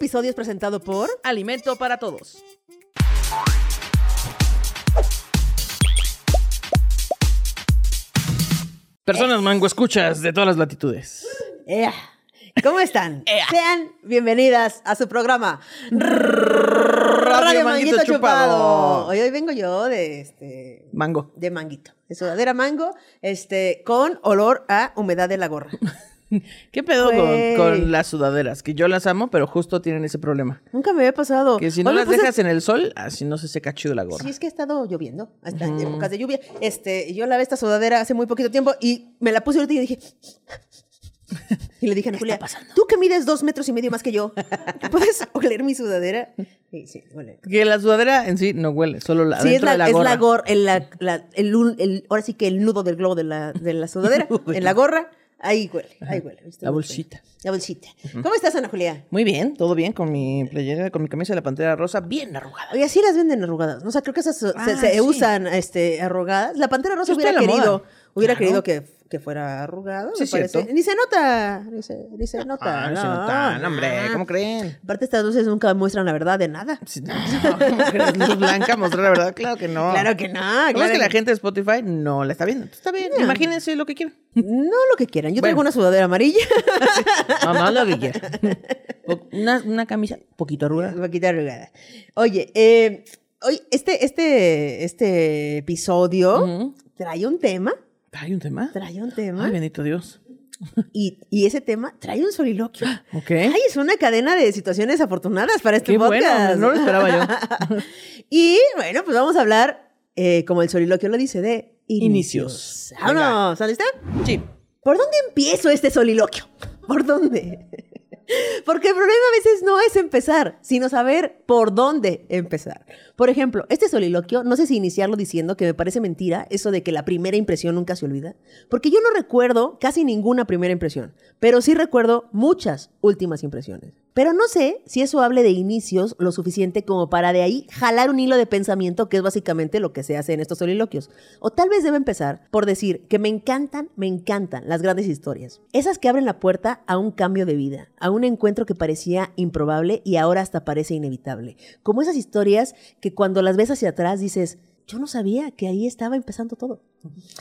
episodio es presentado por Alimento para todos. Personas mango escuchas de todas las latitudes. Ea. ¿Cómo están? Ea. Sean bienvenidas a su programa Radio Manguito Chupado. Hoy, hoy vengo yo de este Mango. de manguito, de sudadera mango, este con olor a humedad de la gorra. ¿Qué pedo con, las sudaderas? Que yo las amo, pero justo tienen ese problema. Nunca me había pasado. Que si no Hoy las puse- dejas en el sol, así no se seca chido la gorra. Sí, es que ha estado lloviendo, hasta en épocas de lluvia. Este, yo lavé esta sudadera hace muy poquito tiempo y me la puse ahorita y dije. Y le dije a Julia, tú que mides dos metros y medio más que yo, ¿puedes oler mi sudadera? Sí, sí, huele. Que la sudadera en sí no huele, solo la Sí, es la, de la es gorra. la gorra, el, la- el- ahora sí que el nudo del globo de la, de la sudadera, en la gorra, ahí huele, ahí huele. La bolsita. La bolsita. ¿Cómo estás, Ana Julia? Muy bien, todo bien con mi playera, con mi camisa de la pantera rosa, bien arrugada. Oye, así las venden arrugadas. ¿no? O sea, creo que esas se- Ah, se, sí. usan este, arrugadas. La pantera rosa Yo hubiera la querido, moda. Hubiera Claro. querido que, que fuera arrugado. Sí, me parece. Ni se nota, ni se, ni se nota. Ah, no se no, notan, hombre, no. ¿cómo creen? Aparte, estas luces nunca muestran la verdad de nada. Sí, No. Luz blanca, mostrar la verdad, claro que no. Claro que no. ¿Cómo claro es que la gente de Spotify no la está viendo? Está bien, No. imagínense lo que quieran. No lo que quieran. Yo traigo Bueno. una sudadera amarilla. Mamá, lo que quieran. Una, una camisa poquito arrugada. Un poquito arrugada. Oye, eh, hoy este, este, este episodio trae un tema. ¿Hay un tema? Trae un tema. Ay, bendito Dios. y, y ese tema trae un soliloquio. Ok. Ay, es una cadena de situaciones afortunadas para este Qué podcast. bueno, no lo esperaba yo. y bueno, pues vamos a hablar, eh, como el soliloquio lo dice, de Inicios. inicios. Vámonos, ¿está lista? Sí. ¿Por dónde empiezo este soliloquio? ¿Por dónde? Porque el problema a veces no es empezar, sino saber por dónde empezar. Por ejemplo, este soliloquio, no sé si iniciarlo diciendo que me parece mentira eso de que la primera impresión nunca se olvida, porque yo no recuerdo casi ninguna primera impresión, pero sí recuerdo muchas últimas impresiones. Pero no sé si eso hable de inicios lo suficiente como para de ahí jalar un hilo de pensamiento, que es básicamente lo que se hace en estos soliloquios. O tal vez debe empezar por decir que me encantan, me encantan las grandes historias. Esas que abren la puerta a un cambio de vida, a un encuentro que parecía improbable y ahora hasta parece inevitable. Como esas historias que cuando las ves hacia atrás dices, yo no sabía que ahí estaba empezando todo.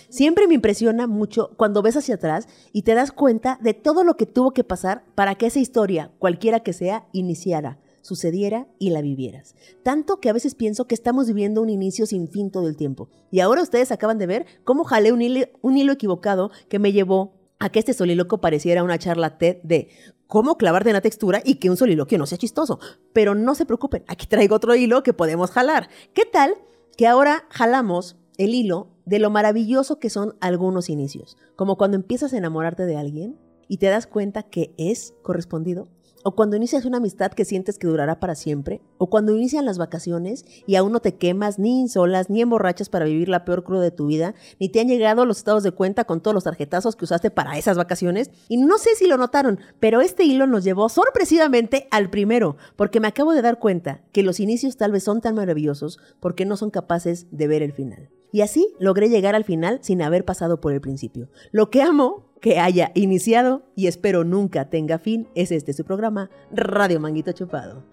Siempre me impresiona mucho cuando ves hacia atrás y te das cuenta de todo lo que tuvo que pasar para que esa historia, cualquiera que sea, iniciara, sucediera y la vivieras. Tanto que a veces pienso que estamos viviendo un inicio sin fin todo el tiempo. Y ahora ustedes acaban de ver cómo jalé un hilo, equivocado que me llevó a que este soliloquio pareciera una charla TED de cómo clavarte en la textura y que un soliloquio no sea chistoso. Pero no se preocupen, aquí traigo otro hilo que podemos jalar. ¿Qué tal que ahora jalamos el hilo de lo maravilloso que son algunos inicios? Como cuando empiezas a enamorarte de alguien y te das cuenta que es correspondido. O cuando inicias una amistad que sientes que durará para siempre. O cuando inician las vacaciones y aún no te quemas ni insolas ni emborrachas para vivir la peor cruda de tu vida. Ni te han llegado los estados de cuenta con todos los tarjetazos que usaste para esas vacaciones. Y no sé si lo notaron, pero este hilo nos llevó sorpresivamente al primero. Porque me acabo de dar cuenta que los inicios tal vez son tan maravillosos porque no son capaces de ver el final. Y así logré llegar al final sin haber pasado por el principio. Lo que amo que haya iniciado y espero nunca tenga fin es este su programa, Radio Manguito Chupado.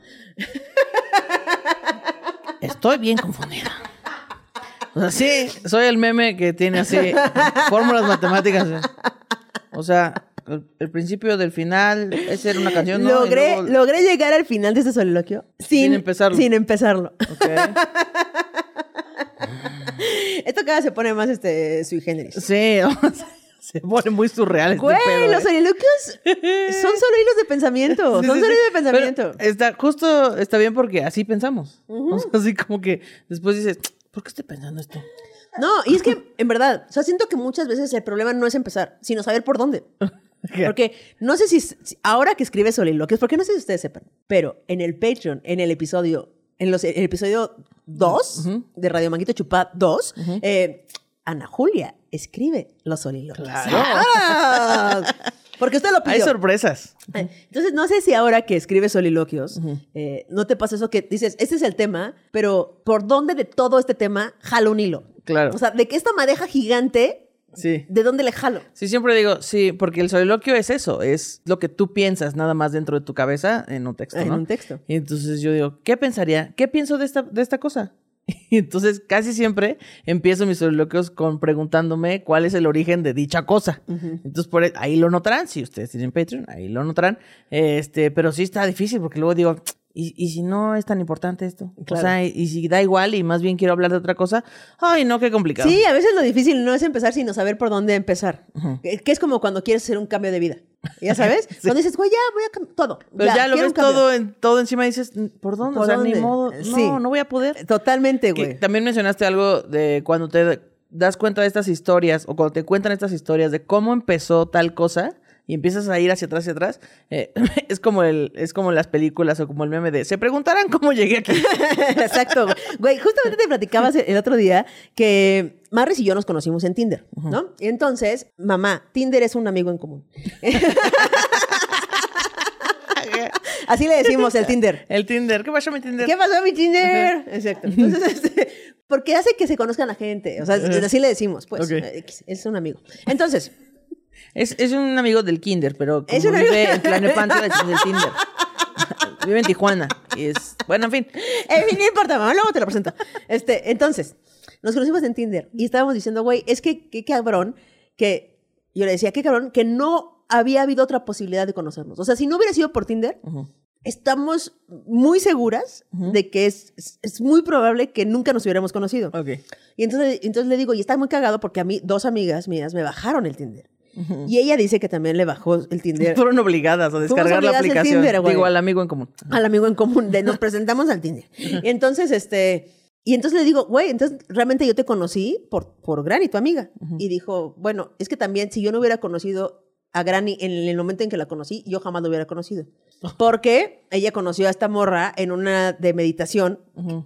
Estoy bien confundida. O sea, sí, soy el meme que tiene así fórmulas matemáticas. O sea, el, el principio del final, esa era una canción, ¿no? Logré, luego- logré llegar al final de este soliloquio sin, Sin empezarlo. Sin empezarlo. Esto cada vez se pone más este, sui generis. Sí, o sea, se pone muy surreal este Güey, pedo, los ¿eh? son solo hilos de pensamiento. Sí, son sí, solo sí. hilos de pensamiento. Pero está, justo está bien porque así pensamos. O sea, así como que después dices, ¿por qué estoy pensando esto? No, y es que, en verdad, o sea, siento que muchas veces el problema no es empezar, sino saber por dónde. Porque no sé si, si- ahora que escribe soliloquios, porque no sé si ustedes sepan, pero en el Patreon, en el episodio, en los, el episodio 2 de Radio Manguito Chupá 2, eh, Ana Julia escribe los soliloquios. Claro. Porque usted lo Hay pidió. sorpresas. Eh, Entonces, no sé si ahora que escribes soliloquios, eh, no te pasa eso que dices, este es el tema, pero ¿por dónde de todo este tema jalo un hilo? Claro. O sea, de que esta madeja gigante Sí. ¿De dónde le jalo? Sí, siempre digo, sí, porque el soliloquio es eso, es lo que tú piensas nada más dentro de tu cabeza en un texto, En ¿no? un texto. Y entonces yo digo, ¿qué pensaría? ¿Qué pienso de esta, de esta cosa? Y entonces casi siempre empiezo mis soliloquios con preguntándome cuál es el origen de dicha cosa. Entonces por e- ahí lo notarán, si ustedes tienen Patreon, ahí lo notarán. Este, pero sí está difícil porque luego digo, ¿y, y si no es tan importante esto? Claro. O sea, y, y si da igual y más bien quiero hablar de otra cosa, ay, no, qué complicado. Sí, a veces lo difícil no es empezar, sino saber por dónde empezar. que, que es como cuando quieres hacer un cambio de vida. ¿Ya sabes? Cuando dices, güey, ya voy a cambiar todo. Pero ya, lo quiero ves un cambio". todo, en, todo encima y dices, ¿por dónde? ¿Por o sea, dónde? ni modo. No, Sí. no voy a poder. Totalmente, Que güey. también mencionaste algo de cuando te das cuenta de estas historias o cuando te cuentan estas historias de cómo empezó tal cosa y empiezas a ir hacia atrás, hacia atrás, eh, es como el, es como las películas o como el meme de se preguntarán cómo llegué aquí. Exacto. güey. Justamente te platicabas el otro día que Marris y yo nos conocimos en Tinder, ¿no? Y entonces, mamá, Tinder es un amigo en común. Así le decimos el Tinder. El Tinder, ¿qué pasó mi Tinder? ¿Qué pasó, mi Tinder? Exacto. Entonces, este, porque hace que se conozcan la gente. O sea, así le decimos, pues. Es un amigo. Entonces, Es, es un amigo del Kinder, pero como Es un vive amigo- en Tlalnepantla, decimos del Tinder. vive en Tijuana. Y es, bueno, en fin. En fin, no importa, mamá, luego te lo presento. Este, entonces, nos conocimos en Tinder y estábamos diciendo, güey, es que qué cabrón que yo le decía, qué cabrón que no había habido otra posibilidad de conocernos. O sea, si no hubiera sido por Tinder, Ujú. estamos muy seguras de que es, es, es muy probable que nunca nos hubiéramos conocido. Ok. Y entonces, entonces le digo, y está muy cagado porque a mí, dos amigas mías me bajaron el Tinder. Y ella dice que también le bajó el Tinder Fueron obligadas a descargar la obligadas aplicación. Tinder. Digo, al amigo en común. al amigo en común, de nos presentamos al Tinder. Y entonces, este, y entonces le digo, güey, entonces realmente yo te conocí por, por Granny, tu amiga. Y dijo, bueno, es que también si yo no hubiera conocido a Granny en el momento en que la conocí, yo jamás lo hubiera conocido. Porque ella conoció a esta morra en una de meditación,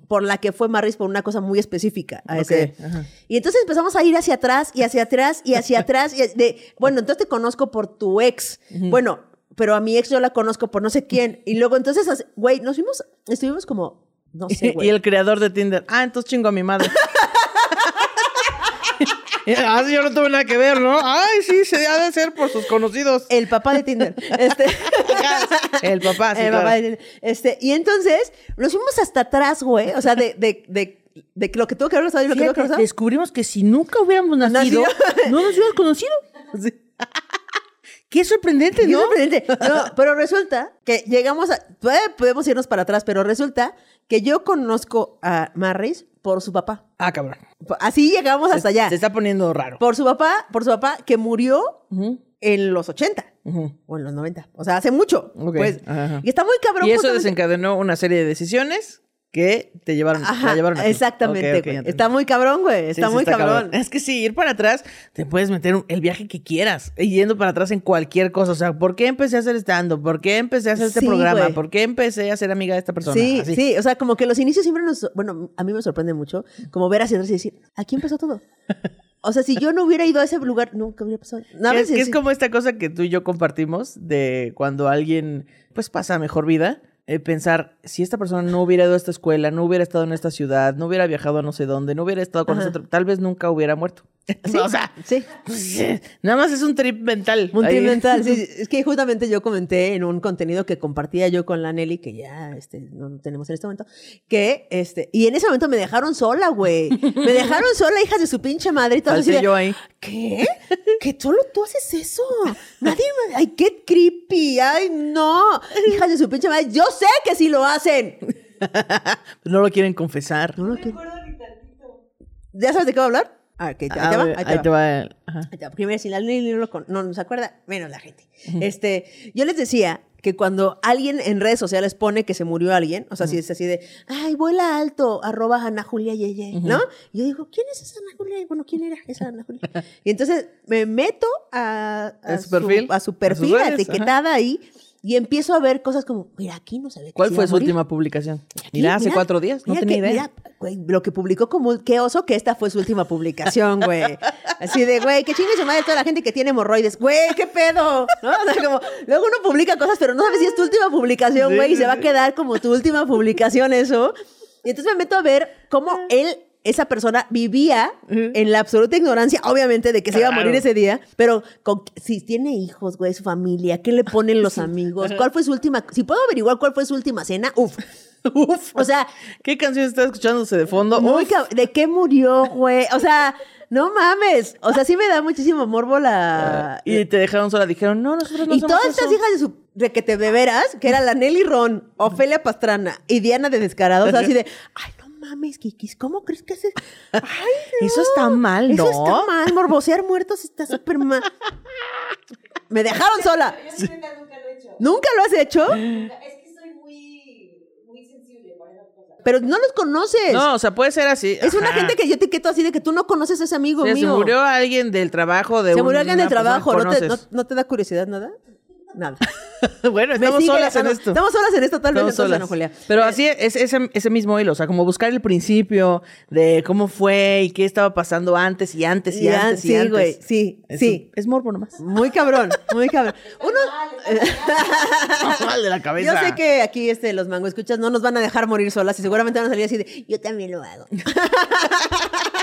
por la que fue Marris por una cosa muy específica. A ese. Y entonces empezamos a ir hacia atrás y hacia atrás y hacia atrás. Y de, bueno, entonces te conozco por tu ex. Bueno, pero a mi ex yo la conozco por no sé quién. Y luego entonces, güey, nos fuimos, estuvimos como, no sé, güey. y el creador de Tinder. Ah, entonces chingo a mi madre. ah, sí, yo no tuve nada que ver, ¿no? Ay, sí, se ha de ser por sus conocidos. El papá de Tinder. Este, El papá, sí, el claro. papá de Tinder. Este, y entonces nos fuimos hasta atrás, güey. O sea, de, de, de, de lo que tuvo que haber pasado y lo que tuvo que haber descubrimos que si nunca hubiéramos nacido, Nacido. no nos hubiéramos conocido. Qué sorprendente, Qué ¿no? sorprendente. No, pero resulta que llegamos a. Podemos irnos para atrás, pero resulta que yo conozco a Marris por su papá. Ah, cabrón. Así llegamos hasta allá. Se está poniendo raro. Por su papá, por su papá, que murió en los 80 ujú. o en los 90. O sea, hace mucho. Ok, Pues, ajá, ajá. y está muy cabrón. Y eso justamente- desencadenó una serie de decisiones que te llevaron, Ajá, la llevaron aquí. exactamente, güey. está muy cabrón, güey. Sí, Está sí, muy cabrón. Es que sí, ir para atrás, te puedes meter un- el viaje que quieras, y yendo para atrás en cualquier cosa. O sea, ¿por qué empecé a hacer stand-up? ¿Por qué empecé a hacer este Sí, programa? güey. ¿Por qué empecé a ser amiga de esta persona? Sí, Así. sí, o sea, como que los inicios siempre nos, bueno, a mí me sorprende mucho, como ver hacia atrás y decir, aquí empezó todo. O sea, si yo no hubiera ido a ese lugar, nunca hubiera pasado. No, Que es, que es como esta cosa que tú y yo compartimos de cuando alguien pues pasa mejor vida, eh, pensar, si esta persona no hubiera ido a esta escuela, no hubiera estado en esta ciudad, no hubiera viajado a no sé dónde, no hubiera estado con nosotros, tal vez nunca hubiera muerto. Sí, o sea, sí. nada más es un trip mental. Un Ahí. trip mental, sí. Es que justamente yo comenté en un contenido que compartía yo con la Nelly, que ya este, no tenemos en este momento, que, este, y en ese momento me dejaron sola, güey. Me dejaron sola, hijas de su pinche madre. Y todo así de, yo ahí. ¿Qué? ¿Que solo tú haces eso? Nadie me... Ay, qué creepy. Ay, no. Hijas de su pinche madre. Yo sé que sí lo hacen. No lo quieren confesar. No lo que- ¿Ya sabes de qué voy a hablar? Ah, ahí te Ah, va, ahí te va. ajá. Primero, si la Nelly no, lo con- no nos acuerda, menos la gente. este, yo les decía que cuando alguien en redes sociales pone que se murió alguien, o sea, si es así de, ay, vuela alto, arroba Ana Julia Yeye, ¿no? Y yo digo, ¿quién es esa Ana Julia? Bueno, ¿quién era esa Ana Julia? y entonces me meto a, a ¿A su perfil? etiquetada ahí, y empiezo a ver cosas como, mira, aquí no se ve que ¿Cuál se fue su morir. última publicación? Aquí, Mira, hace mira, cuatro días, no tenía que- idea. mira, lo que publicó como qué oso que esta fue su última publicación, güey. Así de, güey, que chingue su madre toda la gente que tiene hemorroides. Güey, qué pedo. ¿No? O sea, como, luego uno publica cosas, pero no sabes si es tu última publicación, Sí, güey, y se va a quedar como tu última publicación eso. Y entonces me meto a ver cómo él esa persona vivía en la absoluta ignorancia, obviamente, de que se iba a morir ese día, pero con- si tiene hijos, güey, su familia, ¿qué le ponen los amigos? ¿Cuál fue su última? Si puedo averiguar cuál fue su última cena, uf. Uf. O sea, ¿Qué canción está escuchándose de fondo? muy ¿de qué murió, güey? O sea, no mames. O sea, sí me da muchísimo morbo la. Y te dejaron sola. Dijeron, no, nosotros no y todas estas hijas de su requete de veras, que era la Nelly Ron, Ofelia Pastrana y Diana de Descarados, así de, ay, mames, Kikis, ¿cómo crees que haces? Ay, no. Eso está mal, ¿no? Eso está mal, morbosear muertos está súper mal. Me dejaron sola. Yo nunca, nunca lo he hecho. ¿Nunca lo has hecho? Es que soy muy, muy sensible para esas cosas. Pero no los conoces. No, o sea, puede ser así. es una Ajá. gente que yo etiqueto así de que tú no conoces a ese amigo Sí, mío. se murió alguien del trabajo de Se un- murió alguien del trabajo. que ¿No te, no, conoces. no te da curiosidad nada? Nada. bueno, estamos solas en esto. Estamos solas en esto, tal vez entonces, Julia. Pero así es ese, ese mismo hilo, o sea, como buscar el principio de cómo fue y qué estaba pasando antes y antes y, antes y sí, antes. güey, sí, Es, sí. Es morbo nomás. Muy cabrón, muy cabrón. Uno, Mal de la cabeza. yo sé que aquí este, los mango escuchas no nos van a dejar morir solas y seguramente van a salir así de, yo también lo hago.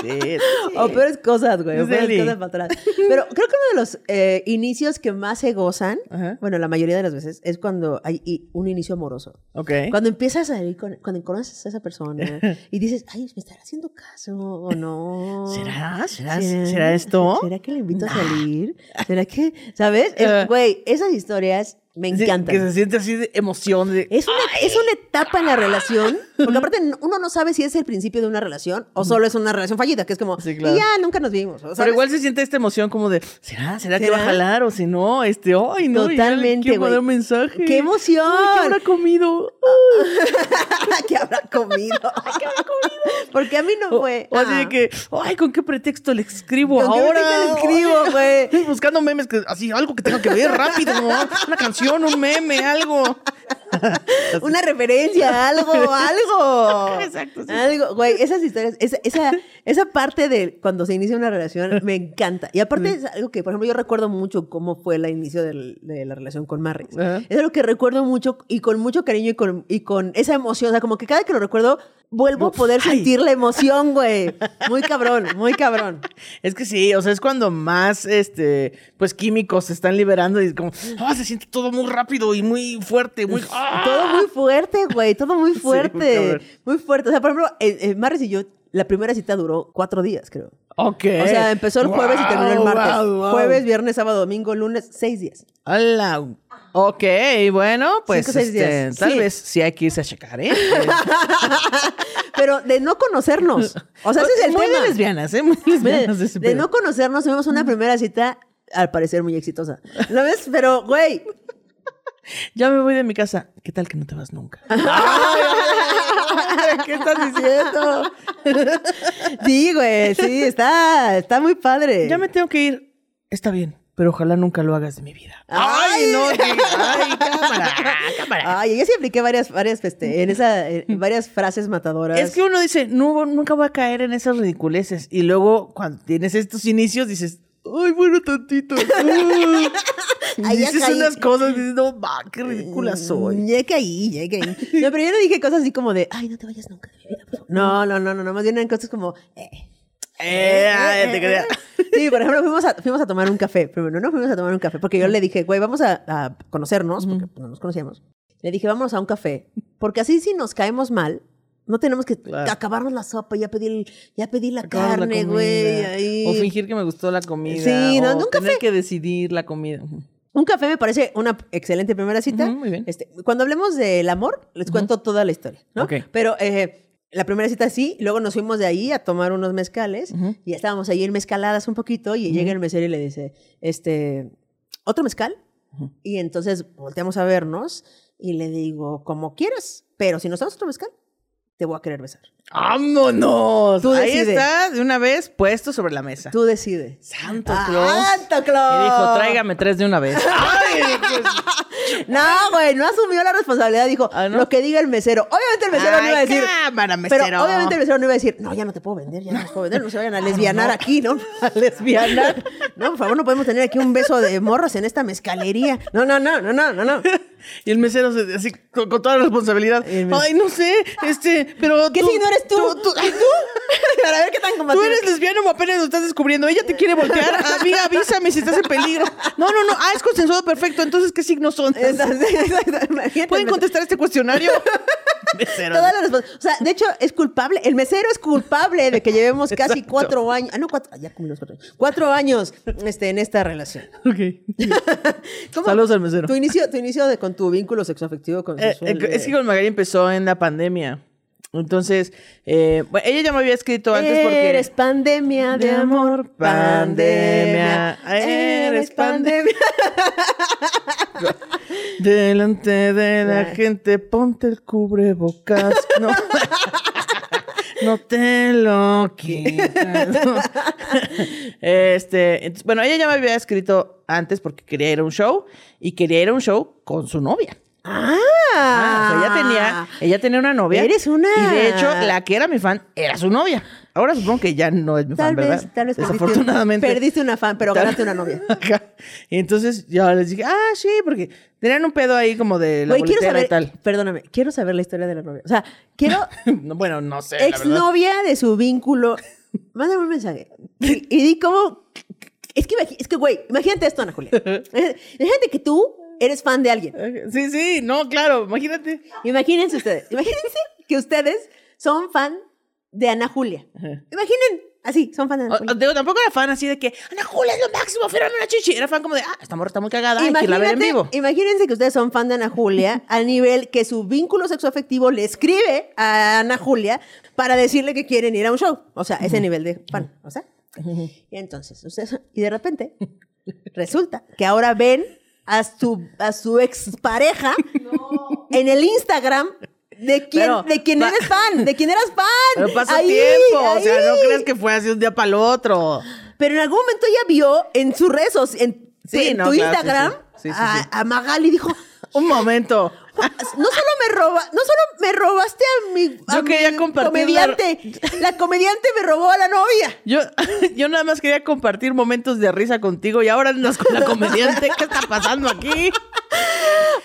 Sí, sí. O peores cosas, güey, o Es peores cosas para atrás. Pero creo que uno de los eh, inicios que más se gozan, Ajá. bueno, la mayoría de las veces, es cuando hay un inicio amoroso. Ok. Cuando empiezas a salir con, cuando conoces a esa persona y dices, ay, ¿me estará haciendo caso o no? ¿Será? ¿Será, ¿Será esto? ¿Será que le invito a salir? ¿Será que, sabes? Es-. Güey, esas historias me Sí, encantan. que se siente así de emoción. De, Es una, es una etapa en la relación, porque aparte uno no sabe si es el principio de una relación o solo es una relación fallida, que es como, Sí, claro. y ya nunca nos vimos. Pero igual se siente esta emoción como de, ¿será? ¿Será, que va a jalar? O si no, este, ay, no. Totalmente, quiero mandar un mensaje. ¡Qué emoción! Ay, ¿Qué habrá comido? ¿Qué habrá comido? ¿Qué habrá comido? Porque a mí no fue. o así ah. de que, ay, ¿con qué pretexto le escribo ¿Con qué ahora? pretexto le escribo, güey? Buscando memes, que, así, algo que tenga que ver rápido, ¿no? Una canción, un meme, algo. Una referencia, algo, algo. Exacto, sí. Algo, güey, esas historias, esa, esa, esa parte de cuando se inicia una relación me encanta. Y aparte es algo que, por ejemplo, yo recuerdo mucho cómo fue el inicio del- de la relación con Marris. Ajá. Es algo que recuerdo mucho y con mucho cariño y con, y con esa emoción. O sea, como que cada que lo recuerdo, vuelvo a poder Ay. sentir la emoción, güey. Muy cabrón, muy cabrón. Es que sí, o sea, es cuando más, este, pues químicos se están liberando y como, ah, se siente todo muy rápido y muy fuerte, muy... ¡ah! Todo muy fuerte, güey, todo muy muy fuerte. cabrón. muy fuerte. O sea, por ejemplo, eh, eh, y yo, la primera cita duró cuatro días, creo. Ok. O sea, empezó el jueves y terminó el martes. Jueves, viernes, sábado, domingo, lunes, seis días. Hola. Ok, bueno, pues Cinco, este, tal Sí. vez sí hay que irse a checar, ¿eh? Pero de no conocernos. O sea, ese es el muy tema. de lesbianas, ¿eh? Muy De, lesbianas de pedo. no conocernos, tuvimos una primera cita, al parecer muy exitosa. ¿Lo ves? Pero, güey. Ya me voy de mi casa. ¿Qué tal que no te vas nunca? ¿Qué estás diciendo? Sí, güey, sí, está, está muy padre. Ya me tengo que ir. Está bien, pero ojalá nunca lo hagas de mi vida. Ay. no! que- ¡Ay, cámara! ¡Cámara! Ay, yo sí apliqué varias, varias, este, en esa, en varias frases matadoras. Es que uno dice, no, nunca voy a caer en esas ridiculeces. Y luego, cuando tienes estos inicios, dices, ay, bueno, tantito. Ay, y ya dices caí. unas cosas y dices, no, va, qué ridícula soy. Ya caí, ya caí. No, pero yo no dije cosas así como de, ay, no te vayas nunca de mi vida. por favor". No, no, no, no, no, más bien eran cosas como, eh. Eh, ay, te creía. Sí, por ejemplo, fuimos a, fuimos a tomar un café. Primero, no fuimos a tomar un café porque yo le dije, güey, vamos a, a conocernos, porque no nos conocíamos. Le dije, vámonos a un café, porque así si nos caemos mal, no tenemos que Claro. acabarnos la sopa, ya pedir, ya pedir la carne, güey. O fingir que me gustó la comida. Sí, no, o un tener café. que decidir la comida. Un café me parece una excelente primera cita. Muy bien. Este, cuando hablemos del amor, les cuento toda la historia, ¿no? Ok. Pero eh, la primera cita sí, luego nos fuimos de ahí a tomar unos mezcales y estábamos ahí en mezcaladas un poquito y llega el mesero y le dice, este, ¿otro mezcal? Y entonces volteamos a vernos y le digo, como quieras, pero si nos damos otro mezcal, te voy a querer besar. ¡Vámonos! Tú Ahí decide. está, de una vez, puesto sobre la mesa. Tú decides. Santo Ah, Claus. ¡Santo Claus! Y dijo, tráigame tres de una vez. ¡Ay! pues, No, güey, no asumió la responsabilidad. Dijo, Ah, ¿no? lo que diga el mesero. Obviamente el mesero no iba a decir. cámara, Pero mesero. obviamente el mesero no iba a decir, no, ya no te puedo vender, ya no te puedo vender, no se vayan a lesbianar aquí, ¿no? A lesbianar. No, por favor, no podemos tener aquí un beso de morros en esta mezcalería. No, no, no, no, no, no, no. Y el mesero se- así con, con toda la responsabilidad. Ay, no sé, este, pero ¿Qué tú, si no eres tú? tú- ¿Y tú? Para ver qué tan Tú combativo. eres lesbiano o apenas lo estás descubriendo. Ella te quiere voltear. Amiga, avísame si estás en peligro. No, no, no. Ah, es consensuado perfecto. Entonces, ¿qué signos son? ¿Pueden contestar este cuestionario? Mesero. Toda la O sea, de hecho, es culpable. El mesero es culpable de que llevemos casi Exacto. cuatro años. Ah, no, cuatro. ah, Ya cumplimos cuatro años. Cuatro años este, en esta relación. Ok. ¿Cómo? Saludos al mesero. Tu inicio, tu inicio de, con tu vínculo sexoafectivo con Eh, eh, es que con Magali empezó en la pandemia. Entonces, eh, bueno, ella ya me había escrito antes porque... Eres pandemia de amor, pandemia. Eres pandemia. Delante de la gente, ponte el cubrebocas. No, no te lo quitas. no. Este, bueno, ella ya me había escrito antes porque quería ir a un show y quería ir a un show con su novia. Ah, Ah, o sea, ella tenía, ella tenía una novia. Eres una- Y de hecho, la que era mi fan era su novia. Ahora supongo que ya no es mi Tal fan, vez, ¿verdad? tal vez perdiste- Desafortunadamente. Perdiste una fan, pero ganaste una novia. Y entonces yo les dije, ah, sí, porque tenían un pedo ahí como de la Güey, quiero saber, y tal. perdóname, quiero saber la historia de la novia. O sea, quiero No, bueno, no sé. exnovia de su vínculo. Mándame un mensaje. Y, y di cómo. Es que, es que, güey, imagínate esto, Ana Julia. Imagínate que tú eres fan de alguien. Sí, sí, no, claro, imagínate. Imagínense ustedes. Imagínense que ustedes son fan de Ana Julia. Imaginen, así, son fan de Ana Julia. o- digo, tampoco era fan así de que Ana Julia es lo máximo, fueron una chichi. Era fan como de, ah, esta morra está muy cagada, hay que irla a ver en vivo. imagínense que ustedes son fan de Ana Julia al nivel que su vínculo sexoafectivo le escribe a Ana Julia para decirle que quieren ir a un show. O sea, ese nivel de fan. O sea. Y entonces, ustedes, y de repente, resulta que ahora ven a su, a su expareja en el Instagram de quien, Pero, de quien pa- eres fan, de quien eras fan. Pero pasó Ahí, tiempo, o sea, no ahí. creas que fue así un día para el otro. Pero en algún momento ella vio en sus redes, en, Sí, en no, tu claro, Instagram, sí. Sí, sí, a, sí. a Magali dijo, Un momento. no solo me roba, no solo me robaste a mi, a Yo quería mi compartir comediante, la comediante me robó a la novia. Yo, yo nada más quería compartir momentos de risa contigo y ahora andas con la comediante. ¿Qué está pasando aquí?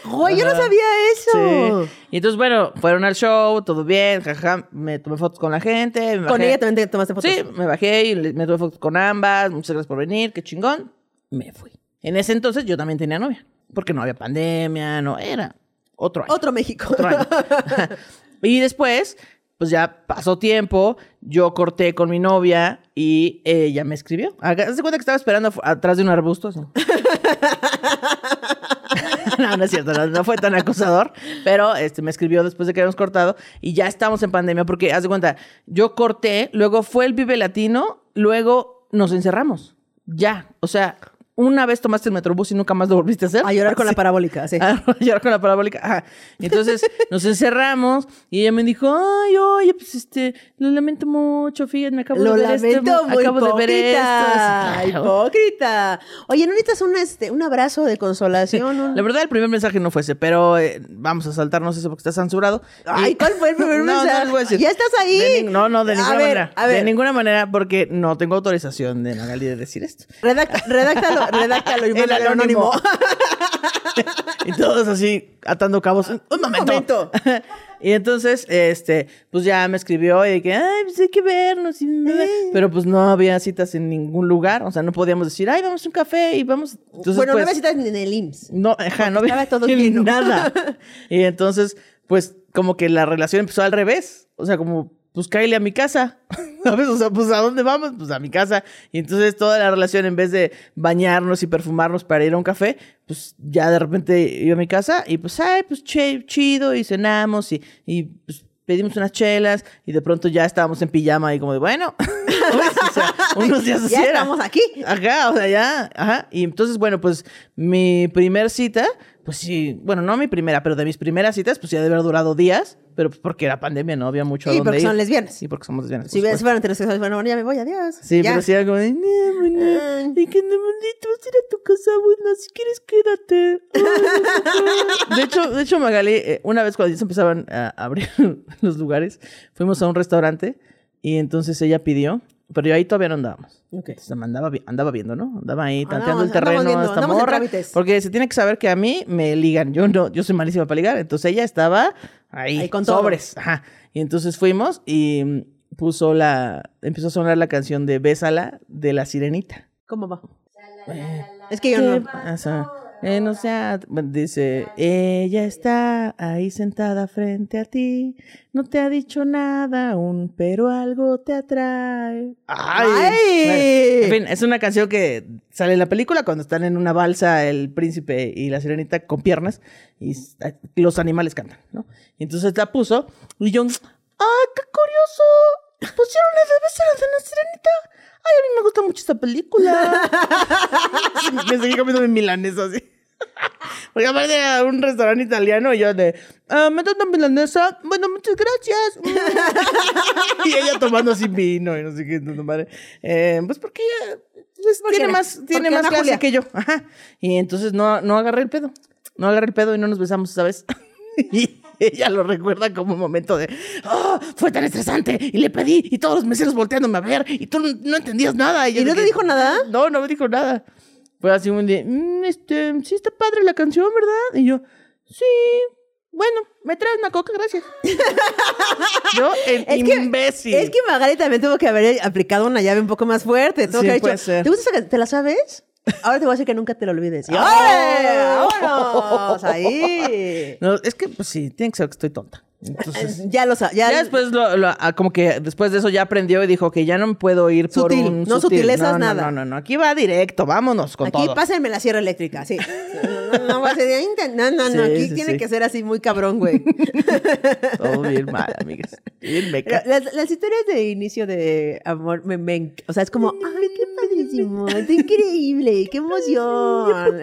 Güey, yo no sabía eso. Sí. Y entonces, bueno, fueron al show, todo bien, jaja, me tomé fotos con la gente. me Con ella también te tomaste fotos. Sí, me bajé y me tomé fotos con ambas. Muchas gracias por venir, qué chingón. Me fui. En ese entonces yo también tenía novia, porque no había pandemia, no era otro año. Otro México. Otro año. y después, pues ya pasó tiempo, yo corté con mi novia y ella me escribió. Haz de cuenta que estaba esperando atrás de un arbusto. así. no, no es cierto, no, no fue tan acusador, pero este, me escribió después de que habíamos cortado y ya estamos en pandemia porque, haz de cuenta, yo corté, luego fue el Vive Latino, luego nos encerramos. Ya, o sea, una vez tomaste el Metrobús y nunca más lo volviste a hacer. A llorar con la parabólica, sí. A llorar con la parabólica. Ajá. Entonces nos encerramos y ella me dijo, ay, oye, pues este, lo lamento mucho, fíjate, me acabo Lo de ver este, lamento, muy acabo de ver esto. hipócrita. Claro. Hipócrita. Oye, ¿no necesitas un, este, un abrazo de consolación? La verdad, el primer mensaje no fue ese, pero eh, vamos a saltarnos eso porque está censurado. Ay, Y- ¿cuál fue el primer No, mensaje? No. Ya estás ahí. No, no, de A ninguna ver, manera. a ver. De ninguna manera, porque no tengo autorización de Magali de decir esto. Redacta- redáctalo, redáctalo y mándale anónimo. anónimo. y todos así atando cabos. Un, un momento. y entonces, este, pues ya me escribió y que, ay, pues hay que vernos. y bla, bla". Pero pues no había citas en ningún lugar. O sea, no podíamos decir, ay, vamos a un café y vamos. Entonces, bueno, pues, no necesitas ni en el IMSS. no, ajá, no había todo lleno. nada. Y entonces, pues, como que la relación empezó al revés. O sea, como, pues, cáele a mi casa. ¿Sabes? O sea, pues, ¿a dónde vamos? Pues, a mi casa. Y entonces, toda la relación, en vez de bañarnos y perfumarnos para ir a un café, pues, ya de repente iba a mi casa y, pues, ay, pues, che- chido. Y cenamos y, y pues, pedimos unas chelas. Y de pronto ya estábamos en pijama y como de, bueno. o sea, unos días así Ya estamos aquí. Ajá, o sea, ya, ajá. Y entonces, bueno, pues mi primer cita, pues sí, bueno, no mi primera, pero de mis primeras citas, pues ya debe haber durado días, pero pues porque era pandemia, no había mucho Y dónde porque ir. son lesbianas. Sí, porque somos lesbianas. Si ves, fueron heterosexuales, bueno, bueno, ya me voy, adiós. Sí, ya. pero sí era como de, "No, bueno, y que no, bonito, vas a ir a tu casa, bueno, si quieres quédate. De hecho, de hecho, Magali, eh, una vez cuando ya se empezaban a abrir los lugares, fuimos a un restaurante y entonces ella pidió, pero yo ahí todavía no andábamos. Ok. Entonces andaba, andaba viendo, ¿no? Andaba ahí Andamos- tanteando el terreno viendo, a esta andamos en morra. Porque se tiene que saber que a mí me ligan. Yo no, yo soy malísima para ligar. Entonces ella estaba ahí, Ahí con todo. sobres. Ajá. Y entonces fuimos y mm, puso la, empezó a sonar la canción de Bésala de la Sirenita. ¿Cómo va? Es que yo ¿Qué no. pasa? Eh, no sea, dice, ella está ahí sentada frente a ti, no te ha dicho nada aún, pero algo te atrae. ¡Ay! ¡Ay! Bueno, en fin, es una canción que sale en la película cuando están en una balsa el príncipe y la sirenita con piernas y los animales cantan, ¿no? Y entonces la puso y yo, ¡ay, qué curioso! Pusieron Becerra de la sirenita. Ay, a mí me gusta mucho esta película. me seguí comiendo mi milanesa así. Porque aparte era un restaurante italiano y yo de, ah, me dan milanesa, bueno, muchas gracias. Y ella tomando así vino y no sé qué, no, madre. Eh, pues porque ella pues, tiene más, tiene más clase Julia. que yo. Ajá. Y entonces no, no agarré el pedo. No agarré el pedo y no nos besamos esa vez. y ella lo recuerda como un momento de, oh, fue tan estresante. Y le pedí y todos los meseros volteándome a ver y tú no, no entendías nada. ¿Y de no te que, dijo nada? No, no me dijo nada. Fue así un día, "Mm, este, sí está padre la canción, ¿verdad? Y yo, sí, bueno, me traes una coca, gracias. yo, el Es que- imbécil. Es que Magali también tuvo que haber aplicado una llave un poco más fuerte. Tuvo Sí, que haber dicho. ¿te gusta esa ¿Te la sabes? Ahora te voy a decir que nunca te lo olvides. Y. ¡Órale! ¡Vámonos! Ahí. No, es que, pues sí, tiene que ser que estoy tonta. Entonces, Ya lo sabes. Ya, ya después, lo, lo- ah, como que después de eso ya aprendió y dijo que ya no me puedo ir por Sutil, un no sutil. sutilezas no, no, nada. No, no, no, aquí va directo, vámonos con Aquí todo. pásenme la sierra eléctrica, sí. No, no, va a ser de no, no, no, aquí sí, tiene sí. que ser así muy cabrón, güey. Todo bien mal, amigas. Bien meca. Las, las historias de inicio de amor, me, me o sea, es como, ay, qué padrísimo, está increíble, qué emoción.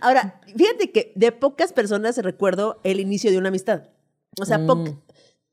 Ahora, fíjate que de pocas personas recuerdo el inicio de una amistad. O sea, poc-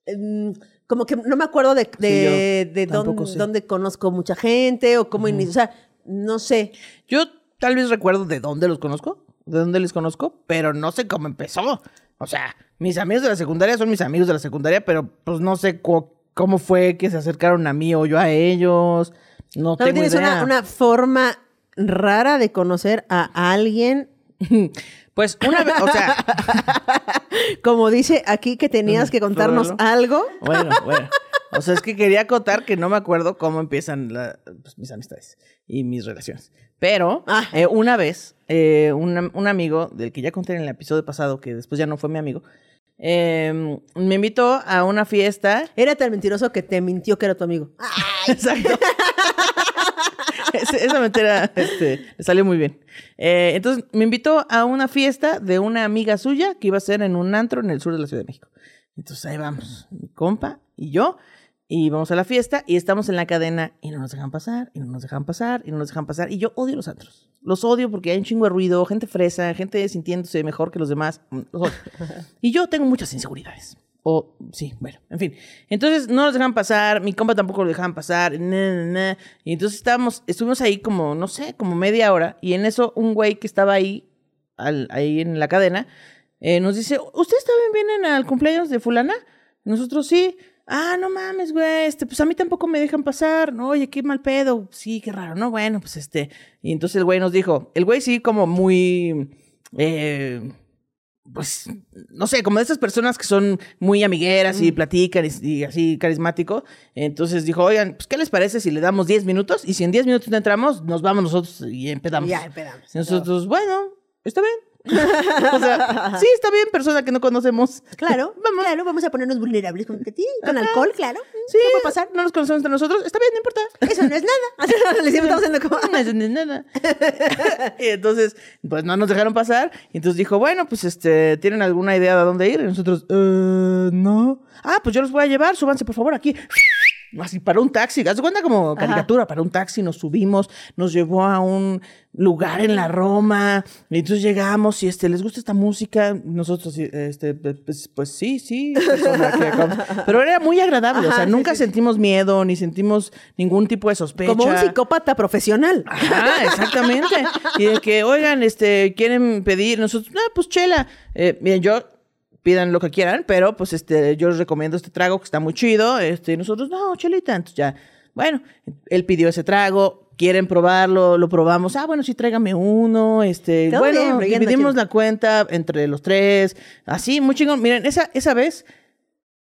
em, como que no me acuerdo de, de, de dónde, dónde conozco mucha gente o cómo inicio. O sea, no sé. Yo tal vez recuerdo de dónde los conozco, de dónde les conozco, pero no sé cómo empezó. O sea, mis amigos de la secundaria son mis amigos de la secundaria, pero pues no sé cómo fue que se acercaron a mí o yo a ellos. No tengo tienes idea. una, una forma rara de conocer a alguien. Pues una vez, o sea, Como dice aquí que tenías que contarnos algo. bueno, bueno. O sea, es que quería acotar que no me acuerdo cómo empiezan la- pues, mis amistades y mis relaciones. Pero Ah. eh, una vez, eh, un, un amigo del que ya conté en el episodio pasado, que después ya no fue mi amigo, eh, me invitó a una fiesta. Era tan mentiroso que te mintió que era tu amigo. Exacto. Ese- Esa mentira este, le salió muy bien. Eh, entonces me invitó a una fiesta de una amiga suya que iba a ser en un antro en el sur de la Ciudad de México. Entonces ahí vamos, mi compa y yo, y vamos a la fiesta y estamos en la cadena y no nos dejan pasar, y no nos dejan pasar, y no nos dejan pasar. Y yo odio los antros. Los odio porque hay un chingo de ruido, gente fresa, gente sintiéndose mejor que los demás. Mm, Los odio. Y yo tengo muchas inseguridades. O, sí, bueno, en fin. Entonces no nos dejan pasar, mi compa tampoco lo dejaban pasar, na, na, na. Y entonces estábamos, estuvimos ahí como, no sé, como media hora. Y en eso un güey que estaba ahí, al- ahí en la cadena, eh, nos dice, ¿ustedes también vienen al cumpleaños de fulana? Nosotros sí. Ah, no mames, güey, este, pues a mí tampoco me dejan pasar. No, oye, qué mal pedo. Sí, qué raro. No, bueno, pues este. Y entonces el güey nos dijo, el güey sí como muy... eh, pues, no sé, como de esas personas que son muy amigueras y platican y, y así carismático. Entonces dijo, oigan, pues, ¿qué les parece si le damos 10 minutos? Y si en 10 minutos no entramos, nos vamos nosotros y empezamos. Y ya empezamos. Y nosotros, bueno, está bien. O sea, sí, está bien, persona que no conocemos. Claro, vamos, claro, vamos a ponernos vulnerables con, con Ajá. alcohol, claro. Sí, ¿Qué puede pasar? No nos conocemos entre nosotros. Está bien, no importa. Eso no es nada. Le siempre estamos haciendo como... No es ni nada. y entonces, pues no nos dejaron pasar. Y entonces dijo, bueno, pues este, ¿tienen alguna idea de a dónde ir? Y nosotros, eh, no. Ah, pues yo los voy a llevar, súbanse por favor aquí. Así para un taxi, haz cuenta como caricatura, para un taxi nos subimos, nos llevó a un lugar en la Roma, y entonces llegamos y este, ¿les gusta esta música? Nosotros, este, pues, pues sí, sí, pero era muy agradable, o sea, nunca sí, sí. sentimos miedo, ni sentimos ningún tipo de sospecha. Como un psicópata profesional. Ajá, exactamente. Y de que, oigan, este, quieren pedir, nosotros, ah, pues chela. Eh, miren, yo pidan lo que quieran, pero pues este, yo les recomiendo este trago que está muy chido. Este, y nosotros, no, chelita. Entonces ya, bueno, él pidió ese trago, quieren probarlo, lo probamos. Ah, bueno, sí, tráigame uno. Este, Todo bien, bueno, fluyendo, dividimos chido. la cuenta entre los tres. Así, muy chingón. Miren, esa, esa vez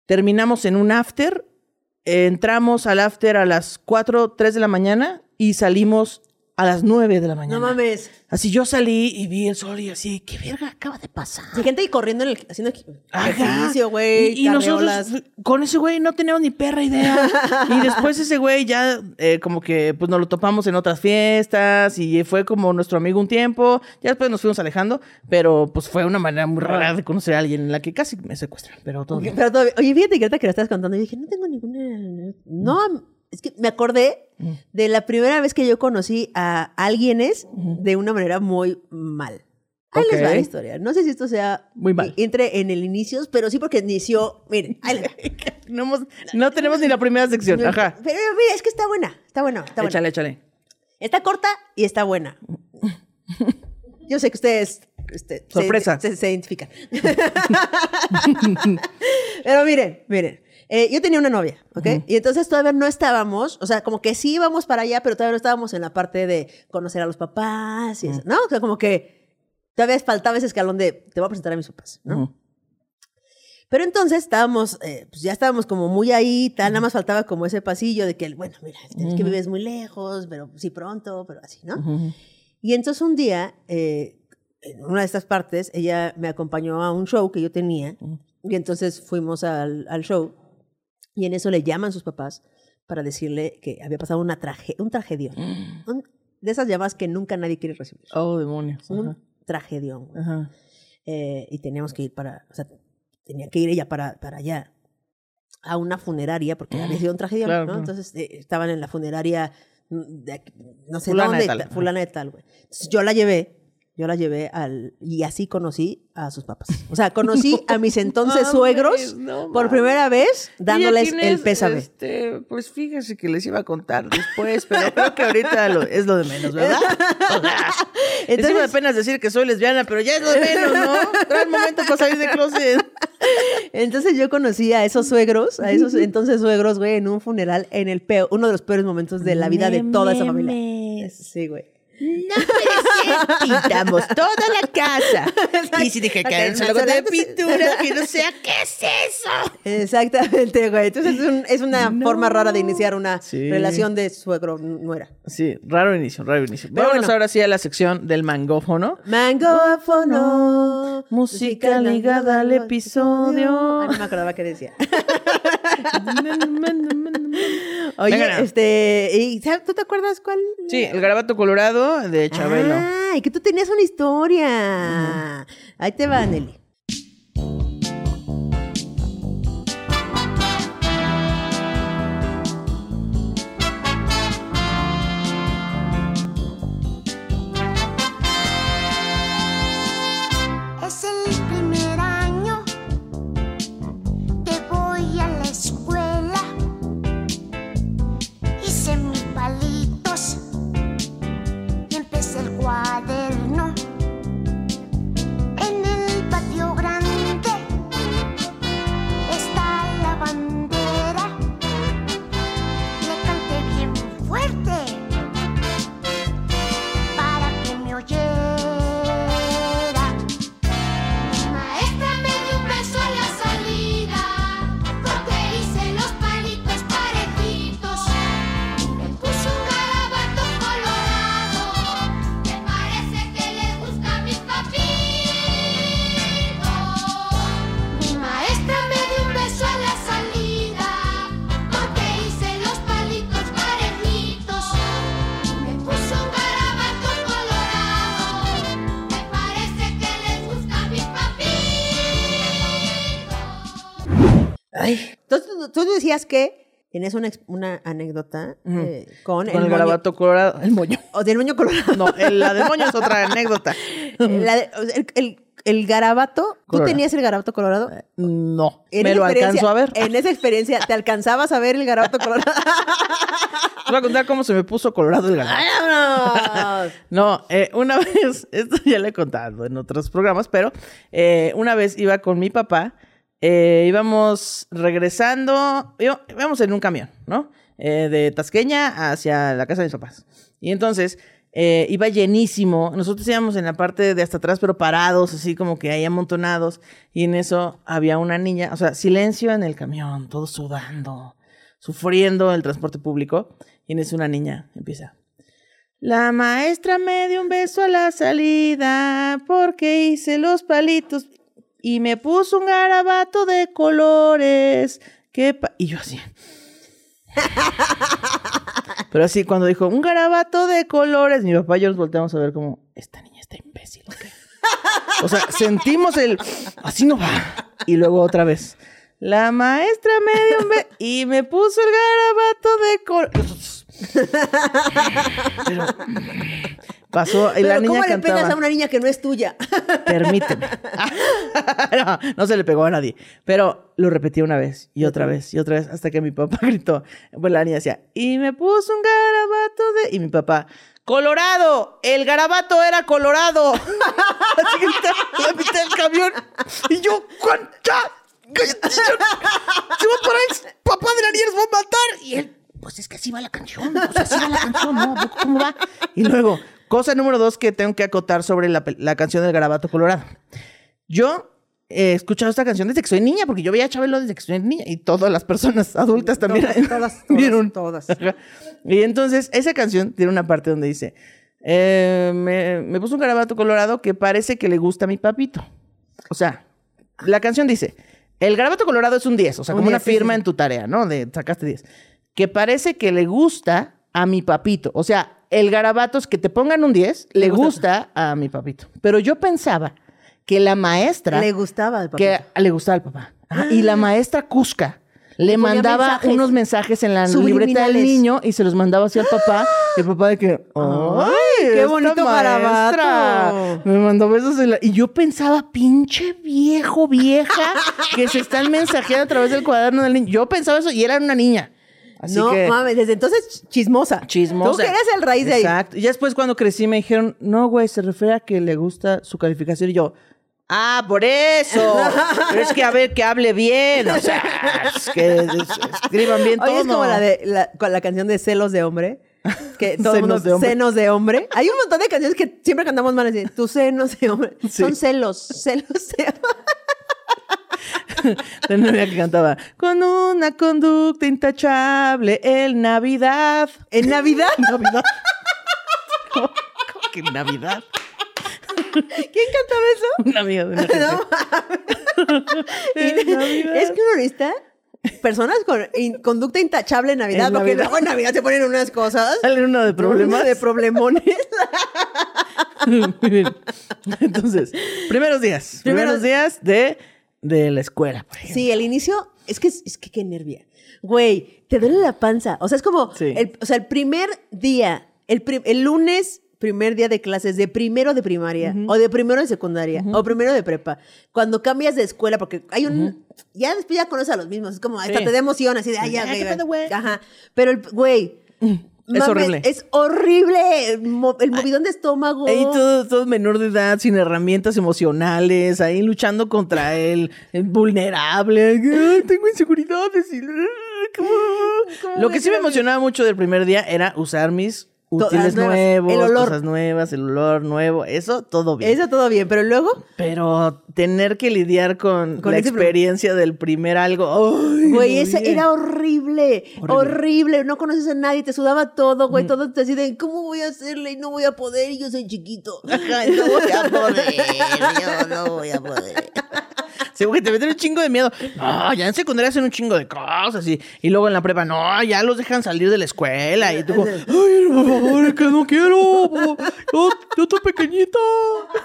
terminamos en un after. Entramos al after a las 4, 3 de la mañana y salimos a las 9 de la mañana. No mames. Así yo salí y vi el sol y así, ¿qué verga acaba de pasar? Hay gente ahí corriendo en el, haciendo ejercicio, güey. Y, y nosotros con ese güey no teníamos ni perra idea. y después ese güey ya eh, como que pues nos lo topamos en otras fiestas y fue como nuestro amigo un tiempo. Ya después nos fuimos alejando, pero pues fue una manera muy rara de conocer a alguien en la que casi me secuestran, pero todo bien. Pero todavía- oye, fíjate que ahorita que lo estás contando, yo dije, no tengo ninguna. No, es que me acordé de la primera vez que yo conocí a alguienes de una manera muy mal. Ahí les va la historia. No sé si esto sea. Muy mal. Entre en el inicio, pero sí porque inició. Miren, ahí les va. No, hemos- no tenemos ni la primera sección. Ajá. Pero mira, es que está buena. Está buena. Está buena. Échale, échale. Está corta y está buena. Yo sé que ustedes se- Sorpresa. Se, se identifican. Pero miren, miren. Eh, yo tenía una novia, ¿ok? Y entonces todavía no estábamos, o sea, como que sí íbamos para allá, pero todavía no estábamos en la parte de conocer a los papás y eso, ¿no? O sea, como que todavía faltaba ese escalón de te voy a presentar a mis papás, ¿no? Ujú. Pero entonces estábamos, eh, pues ya estábamos como muy ahí, tal, nada más faltaba como ese pasillo de que, bueno, mira, es que vives muy lejos, pero sí pronto, pero así, ¿no? Y entonces un día, eh, en una de estas partes, ella me acompañó a un show que yo tenía, y entonces fuimos al, al show, y en eso le llaman sus papás para decirle que había pasado una tragedia, un tragedio. de esas llamadas que nunca nadie quiere recibir. Oh, demonios. Un Ajá. tragedión. Ajá. Eh, y teníamos que ir para, o sea, tenía que ir ella para, para allá, a una funeraria, porque había sido un tragedia, Claro, ¿no? claro. Entonces eh, estaban en la funeraria, mm, de no sé Fulana de dónde, tal, ta- ajá. fulana de tal, güey. Entonces yo la llevé, yo la llevé al, y así conocí a sus papás. O sea, conocí a mis entonces suegros no por primera vez, dándoles tienes, el pésame. Este, pues fíjese que les iba a contar después, pero creo que ahorita lo- es lo de menos, ¿verdad? Entonces- apenas decir que soy lesbiana, pero ya es lo de menos, ¿no? Era el momento para salir de closet. Entonces yo conocí a esos suegros, a esos entonces suegros, güey, en un funeral, en el peor, uno de los peores momentos de la vida de toda esa familia. Sí, güey. No puede ser, pintamos toda la casa. Y si dije que era un de pintura, que no sea, ¿qué es eso? Exactamente, güey. Entonces es, un- es una No. forma rara de iniciar una Sí. relación de suegro-nuera. Sí, raro inicio, raro inicio. Pero Vámonos bueno. ahora sí a la sección del mangófono. Mangófono. Música ligada al episodio. Ah, no me acordaba qué decía. Oye, Venga. este, ¿y ¿tú te acuerdas cuál? Sí, el garabato colorado de Chabelo. Ah, y que tú tenías una historia. Ahí te va, Nelly. Decías que Tienes una, anécdota eh, con, Con el, garabato colorado. El moño. O del moño colorado. No, el- la del moño es otra anécdota. La de- el, garabato. ¿Tú tenías el garabato colorado? No. En me lo alcanzó a ver. En esa experiencia, ¿te alcanzabas a ver el garabato colorado? Te voy a contar cómo se me puso colorado el garabato. ¡Vámonos! No, eh, una vez, esto ya lo he contado en otros programas, pero eh, una vez iba con mi papá, eh, íbamos regresando, íbamos, en un camión, ¿no? Eh, de Tasqueña hacia la casa de mis papás. Y entonces eh, iba llenísimo, nosotros íbamos en la parte de hasta atrás, pero parados, así como que ahí amontonados, y en eso había una niña, o sea, silencio en el camión, todos sudando, sufriendo el transporte público, y en eso una niña empieza. La maestra me dio un beso a la salida porque hice los palitos y me puso un garabato de colores. ¿Qué y yo así. Pero así, cuando dijo un garabato de colores, mi papá y yo nos volteamos a ver como, esta niña está imbécil. ¿o qué?". O sea, sentimos el, así no va. Y luego otra vez, la maestra me dio un beso y me puso el garabato de colores. Pero pasó y la Pero niña ¿cómo le pegas a una niña que no es tuya? Permíteme. no, no se le pegó a nadie. Pero lo repetí una vez y otra vez y otra vez hasta que mi papá gritó. Pues la niña decía, y me puso un garabato de... Y mi papá, Colorado, el garabato era colorado. Así gritaba en la mitad del camión. Y yo, ¿cuánta? Cállate, yo- Se va a parar el papá de la niña, nos va a matar. Y él, pues es que así va la canción. Pues así va la canción, ¿no? ¿A poco ¿Cómo va? Y luego, cosa número dos que tengo que acotar sobre la, la canción del garabato colorado. Yo he escuchado esta canción desde que soy niña, porque yo veía a Chabelo desde que soy niña y todas las personas adultas también Todas, todas, todas, vieron. todas. Y entonces esa canción tiene una parte donde dice, eh, me, me puso un garabato colorado que parece que le gusta a mi papito. O sea, la canción dice, el garabato colorado es un 10, o sea, Un como una 10, sí, firma sí. en tu tarea, ¿no? De sacaste 10. Que parece que le gusta a mi papito. O sea, el garabato es que te pongan un 10, le Le gusta. gusta a mi papito. Pero yo pensaba que la maestra Le gustaba al papá. que le gustaba al papá. Y la maestra Cusca le mandaba mensajes unos mensajes en la libreta del niño y se los mandaba así al papá. Y el papá de que, ¡ay, qué bonito maestra garabato! Me mandó besos en la... Y yo pensaba, pinche viejo, vieja, que se están mensajeando a través del cuaderno del niño. Yo pensaba eso y era una niña. Así no que... mames, desde entonces chismosa. Chismosa. Tú que eres el raíz de ahí. Exacto. Y ya después cuando crecí me dijeron, no, güey, se refiere a que le gusta su calificación. Y yo, ah, por eso. Pero es que a ver, que hable bien. O sea, es que es- escriban bien Oye, todo. es como la de la, con la canción de Celos de Hombre. Que todo el mundo, Senos de hombre. senos de hombre. Hay un montón de canciones que siempre cantamos mal así. Tus senos de hombre. Sí. Son celos, celos de hombre. La novia que cantaba, con una conducta intachable, el Navidad. En Navidad. ¿Navidad? ¿Cómo, cómo que Navidad? ¿Quién cantaba eso? Una amiga de una En es que uno necesita personas con in- conducta intachable en Navidad, En porque Navidad. luego en Navidad se ponen unas cosas. Sale uno de problemas. De problemones. Entonces, primeros días. Primeros, Primeros- días de, de la escuela, por ejemplo. Sí, el inicio, es que, es que qué nervia. Güey, te duele la panza. O sea, es como, Sí. el, o sea, el primer día, el, pri- el lunes, primer día de clases de primero de primaria, o de primero de secundaria, o primero de prepa. Cuando cambias de escuela, porque hay un, ya después ya conoces a los mismos, es como, hasta Sí. te da emoción, así de, ay, ya, güey. Ajá. Pero el, güey. Es horrible. Es horrible. El, mo- el movidón de estómago. Ahí todo, todo menor de edad, sin herramientas emocionales, ahí luchando contra el vulnerable. Ay, tengo inseguridades. y-. ¿Cómo Lo que sí me emocionaba mucho del primer día era usar mis útiles nuevos, El olor. cosas nuevas, el olor nuevo. Eso todo bien. Eso todo bien, pero luego, Pero tener que lidiar con, Con la pro- experiencia del primer algo. ay, Güey, ese era horrible, horrible, Horrible. No conoces a nadie, te sudaba todo, güey. Todo te deciden, ¿cómo voy a hacerle? Y no voy a poder, y yo soy chiquito. Ajá, no voy a poder, yo no voy a poder. Seguro que te meten un chingo de miedo. No, ya en secundaria hacen un chingo de cosas y, y luego en la prepa, no, ya los dejan salir de la escuela y tú como, ay, por favor, es que no quiero, yo, yo estoy pequeñita.